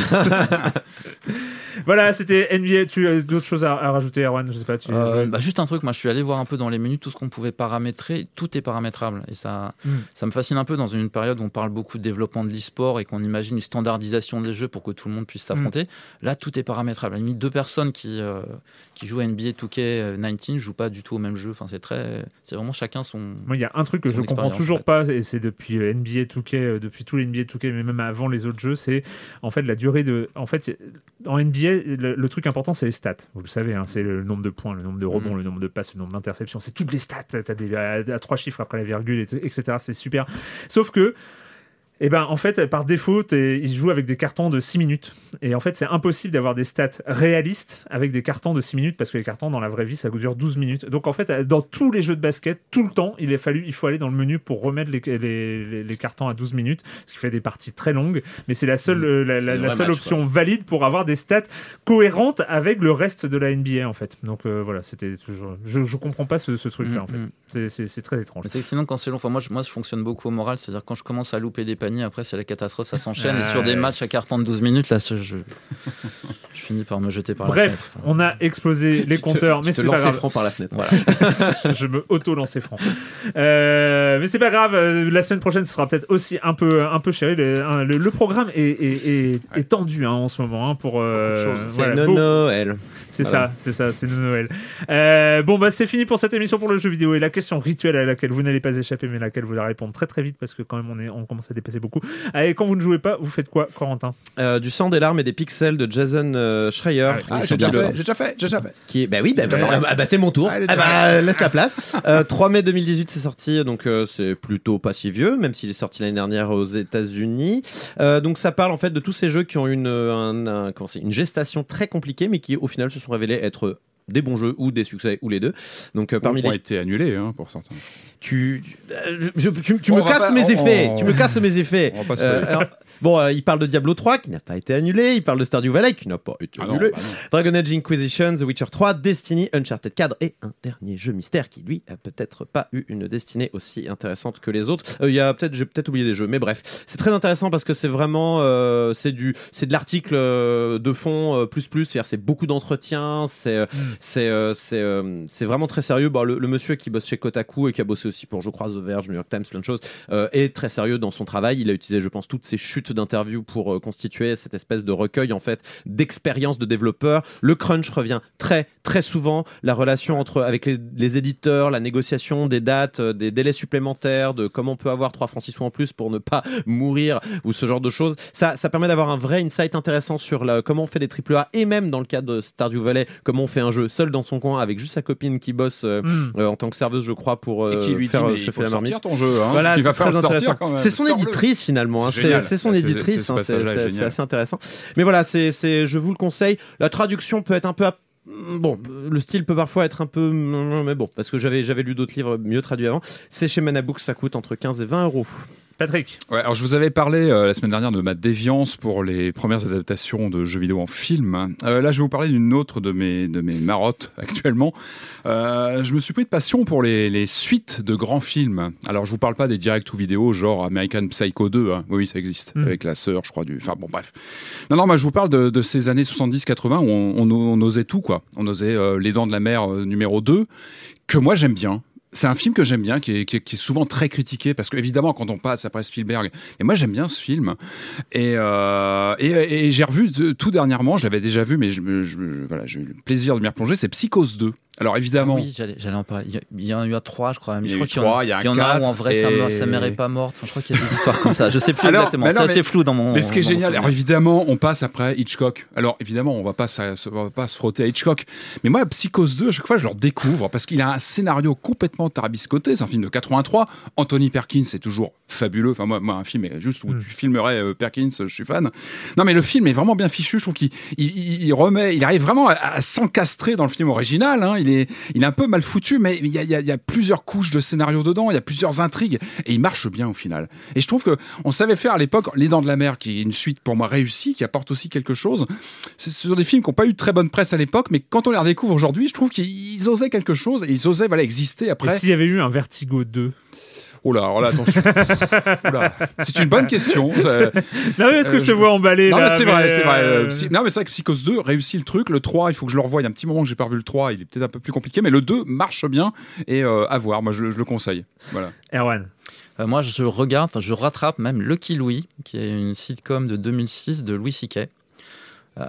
Voilà, c'était NBA. Tu as d'autres choses à, à rajouter, Erwan? Je sais pas. Tu... Euh, bah, juste un truc, moi je suis allé voir un peu dans les menus tout ce qu'on pouvait paramétrer, tout est paramétrable et ça, Mm. ça me fascine un peu dans une période où on parle beaucoup de développement de l'e-sport et qu'on imagine une standardisation des jeux pour que tout le monde puisse s'affronter. Là, tout est paramétrable. À la limite, deux personnes qui, euh, qui jouent à NBA 2K19 jouent pas du tout au même jeu. Enfin, c'est très, c'est vraiment chacun son. Moi, il y a un truc que je comprends toujours en fait. pas, et c'est depuis euh, NBA 2K, euh, depuis tous les NBA 2K, mais même avant les autres jeux, c'est en fait la durée de. En fait, en NBA, le, le truc important, c'est les stats. Vous le savez, hein, c'est le nombre de points, le nombre de rebonds, Mhm. le nombre de passes, le nombre d'interceptions. C'est toutes les stats. T'as des à, à trois chiffres après la virgule, et etc. C'est super. Sauf que. Et ben en fait, par défaut, ils jouent avec des cartons de 6 minutes. Et en fait, c'est impossible d'avoir des stats réalistes avec des cartons de 6 minutes parce que les cartons dans la vraie vie, ça dure 12 minutes. Donc en fait, dans tous les jeux de basket, tout le temps, il, a fallu, il faut aller dans le menu pour remettre les, les, les- les cartons à 12 minutes, ce qui fait des parties très longues. Mais c'est la seule, euh, la, seule match, option valide pour avoir des stats cohérentes avec le reste de la NBA en fait. Donc euh, voilà, c'était toujours. Je, je comprends pas ce, ce truc-là Mm, en fait. mm. C'est- très étrange. Mais c'est sinon, quand c'est long, enfin, moi, je, moi, je fonctionne beaucoup au moral. C'est-à-dire, quand je commence à louper des paniers, après, c'est la catastrophe, ça s'enchaîne. et sur des Ouais. matchs à carton de 12 minutes, là, je, finis par me jeter par la Bref, fenêtre. Enfin, on a explosé <laughs> les te- compteurs, mais c'est pas grave. francs par la fenêtre. Voilà. <laughs> je me auto-lancer franc. Euh, mais c'est pas grave, euh, la semaine prochaine, ce sera peut-être aussi un peu, un peu chéri. Le, un- le- le programme est, est- est- est tendu hein, en ce moment hein, pour. euh, C'est voilà, no Noël. C'est Voilà. ça, c'est ça, c'est le Noël. Euh, bon, bah c'est fini pour cette émission pour le jeu vidéo et la question rituelle à laquelle vous n'allez pas échapper, mais à laquelle vous allez répondre très très vite parce que quand même on, est, on commence à dépasser beaucoup. Allez, quand vous ne jouez pas, vous faites quoi, Corentin? Euh, du sang, des larmes et des pixels de Jason euh, Schreier. qui Ah, est j'ai déjà fait, j'ai déjà fait, j'ai déjà fait. Qui est... Bah oui, bah, bah, Ouais. bah, bah, bah, c'est mon tour. Ah bah, laisse la place. <laughs> Euh, 3 mai 2018, c'est sorti, donc euh, c'est plutôt pas si vieux, même s'il est sorti l'année dernière aux États-Unis. Euh, donc ça parle en fait de tous ces jeux qui ont une, un- un- une gestation très compliquée, mais qui au final se sont révélés être des bons jeux ou des succès ou les deux. Donc euh, parmi ont les été annulés hein, pour certains. tu, je- tu, me casses pas- mes on- effets. on- Tu me casses mes effets. Se Euh, alors, bon, euh, il parle de Diablo 3 qui n'a pas été annulé. Il parle de Stardew Valley qui n'a pas été Ah non, annulé. bah non. Dragon Age Inquisition, The Witcher 3, Destiny, Uncharted 4 et un dernier jeu mystère qui lui a peut-être pas eu une destinée aussi intéressante que les autres. Euh, Il y a peut-être, j'ai peut-être oublié des jeux, mais bref, c'est très intéressant parce que c'est vraiment, euh, c'est du, c'est de l'article euh, de fond euh, plus plus, c'est-à-dire c'est beaucoup d'entretiens, c'est, euh, c'est, euh, c'est, c'est vraiment très sérieux. Bon, le, le monsieur qui bosse chez Kotaku et qui a bossé aussi pour, je crois, The Verge, New York Times, plein de choses, euh, est très sérieux dans son travail. Il a utilisé, je pense, toutes ces chutes d'interviews pour euh, constituer cette espèce de recueil en fait d'expérience de développeur. Le crunch revient très très souvent. La relation entre avec les, les éditeurs, la négociation des dates, euh, des délais supplémentaires, de comment on peut avoir 3 francs 6 sous en plus pour ne pas <laughs> mourir ou ce genre de choses. Ça, ça permet d'avoir un vrai insight intéressant sur la, comment on fait des triple A et même dans le cas de Stardew Valley, comment on fait un jeu seul dans son coin avec juste sa copine qui bosse euh, Mm. euh, en tant que serveuse, je crois, pour euh, Et qui lui dit, faire mais il chauffer faut la marmite. sortir ton jeu. Hein. Voilà, il va c'est faire sortir son éditrice finalement, hein. C'est c'est c'est hein. c'est assez intéressant. Mais voilà, c'est je vous le conseille. La traduction peut être un peu à- Bon, le style peut parfois être un peu. Mais bon, parce que j'avais j'avais lu d'autres livres mieux traduits avant. C'est chez Manabook, ça coûte entre 15 et 20 euros. Patrick Ouais, alors je vous avais parlé euh, la semaine dernière de ma déviance pour les premières adaptations de jeux vidéo en film. Euh, là, je vais vous parler d'une autre de mes, de mes marottes <laughs> actuellement. Euh, je me suis pris de passion pour les, les suites de grands films. Alors, je vous parle pas des directs ou vidéos genre American Psycho 2. hein. Oui, ça existe. Mm. Avec la sœur, je crois, du. Enfin, bon, bref. Non, non, moi, je vous parle de, de ces années 70-80 où on, on, on osait tout, quoi. On osait Les Dents de la Mer numéro 2, que moi, j'aime bien. C'est un film que j'aime bien, qui est, qui est- souvent très critiqué, parce que évidemment, quand on passe après Spielberg, et moi j'aime bien ce film. Et, euh, et, j'ai revu tout dernièrement, je l'avais déjà vu, mais voilà, j'ai eu le plaisir de m'y replonger, c'est Psychose 2. Alors évidemment, Oui, j'allais j'allais en parler. Il y en a eu à trois, je crois. Il y je crois qu'il y en trois, a, il y a un il y en a un où en vrai sa, mère- et- sa mère est pas morte. Enfin, je crois qu'il y a des <laughs> histoires comme ça. Je sais plus Alors, exactement. C'est assez flou dans mon. Mais ce qui est génial, alors évidemment, on passe après Hitchcock. Alors évidemment, on va pas se, se- on va pas se frotter à Hitchcock. Mais moi, Psychose 2, à chaque fois, je le redécouvre parce qu'il a un scénario complètement tarabiscoté. C'est un film de 83. Anthony Perkins est toujours fabuleux. Enfin, moi, moi un film est juste où tu filmerais euh, Perkins, je suis fan. Non, mais le film est vraiment bien fichu. Je trouve qu'il il, il- il remet, il arrive vraiment à, à s'encastrer dans le film original. hein. Il il est, un peu mal foutu, mais il y a, plusieurs couches de scénario dedans, il y a plusieurs intrigues, et il marche bien au final. Et je trouve que on savait faire à l'époque Les Dents de la Mer, qui est une suite pour moi réussie, qui apporte aussi quelque chose. Ce sont des films qui n'ont pas eu de très bonne presse à l'époque, mais quand on les redécouvre aujourd'hui, je trouve qu'ils osaient quelque chose, et ils osaient voilà, exister après. s'il y avait eu un Vertigo 2 Oh là, alors là, attention. <laughs> C'est une bonne question. Euh, <laughs> Non, mais est-ce que je te vois emballé Non, là, mais c'est vrai, c'est vrai. euh, Euh, Psy- Non, mais c'est vrai que Psychose 2 réussit le truc. Le 3, il faut que je le revoie. Il y a un petit moment que j'ai pas revu le 3. Il est peut-être un peu plus compliqué, mais le 2 marche bien et euh, à voir. Moi, je, je le conseille. Voilà. Erwan. Euh, moi, je regarde, enfin, je rattrape même Lucky Louie, qui est une sitcom de 2006 de Louis euh,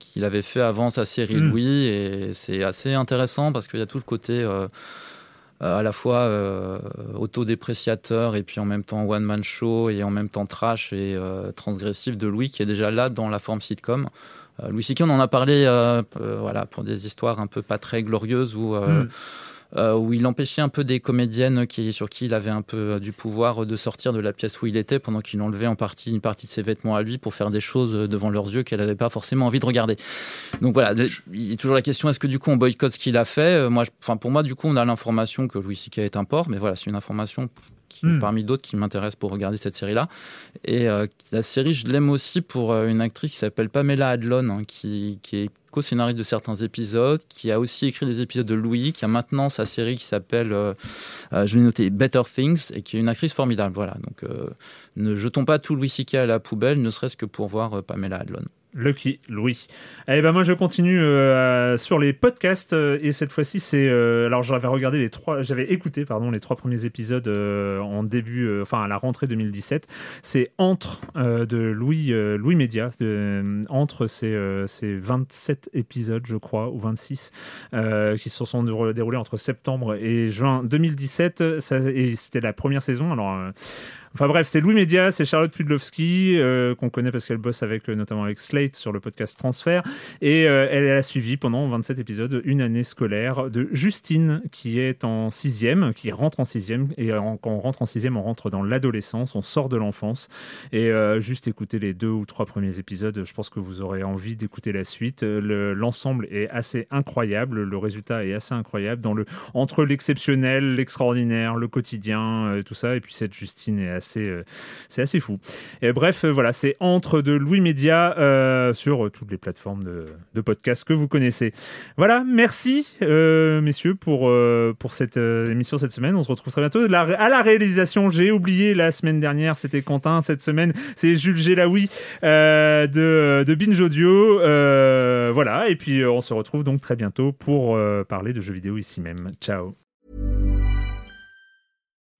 qu'il avait fait avant sa série Mm. Louis et c'est assez intéressant parce qu'il y a tout le côté euh, à la fois euh, autodépréciateur et puis en même temps one man show et en même temps trash et euh, transgressif de Louis qui est déjà là dans la forme sitcom. Euh, Louis C.K. on en a parlé euh, euh, voilà pour des histoires un peu pas très glorieuses où euh, Mm. Euh, où il empêchait un peu des comédiennes qui, sur qui il avait un peu euh, du pouvoir de sortir de la pièce où il était pendant qu'il enlevait en partie une partie de ses vêtements à lui pour faire des choses euh, devant leurs yeux qu'elle n'avait pas forcément envie de regarder. Donc voilà, il y a toujours la question est-ce que du coup on boycotte ce qu'il a fait? Euh, Moi, je- pour moi, du coup, on a l'information que Louis C.K. est un porc, mais voilà, c'est une information qui, Hmm. parmi d'autres qui m'intéresse pour regarder cette série-là. Et euh, la série, je l'aime aussi pour euh, une actrice qui s'appelle Pamela Adlon, hein, qui, qui est co-scénariste de certains épisodes, qui a aussi écrit des épisodes de Louis, qui a maintenant sa série qui s'appelle, euh, je vais noter, Better Things, et qui est une actrice formidable. Voilà, donc ne jetons pas tout Louis C.K. à la poubelle, ne serait-ce que pour voir Pamela Adlon. Lucky Louis. Eh ben moi je continue euh, sur les podcasts euh, et cette fois-ci c'est euh, alors j'avais regardé les trois j'avais écouté pardon les trois premiers épisodes en début enfin à la rentrée 2017 c'est entre de Louis Louis Média entre c'est euh, c'est 27 épisodes je crois ou 26 euh, qui se sont déroulés entre septembre et juin 2017 ça, et c'était la première saison. Alors Enfin bref, c'est Louis Média, c'est Charlotte Pudlowski, euh, qu'on connaît parce qu'elle bosse avec, euh, notamment avec Slate sur le podcast Transfert. Et euh, elle a suivi pendant 27 épisodes une année scolaire de Justine, qui est en sixième, qui rentre en sixième. Et quand on rentre en sixième, on rentre dans l'adolescence, on sort de l'enfance. Et juste écouter les deux ou trois premiers épisodes, je pense que vous aurez envie d'écouter la suite. Le- L'ensemble est assez incroyable, le résultat est assez incroyable dans le, entre l'exceptionnel, l'extraordinaire, le quotidien, tout ça. Et puis cette Justine est euh, c'est assez fou. Et bref, euh, voilà, c'est entre de Louis Média euh, sur toutes les plateformes de, de podcasts que vous connaissez. Voilà, merci messieurs pour, pour cette émission cette semaine. On se retrouve très bientôt. À la réalisation, j'ai oublié la semaine dernière, c'était Quentin. Cette semaine, c'est Jules Gélaoui de, de Binge Audio. Voilà, et puis on se retrouve donc très bientôt pour parler de jeux vidéo ici même. Ciao.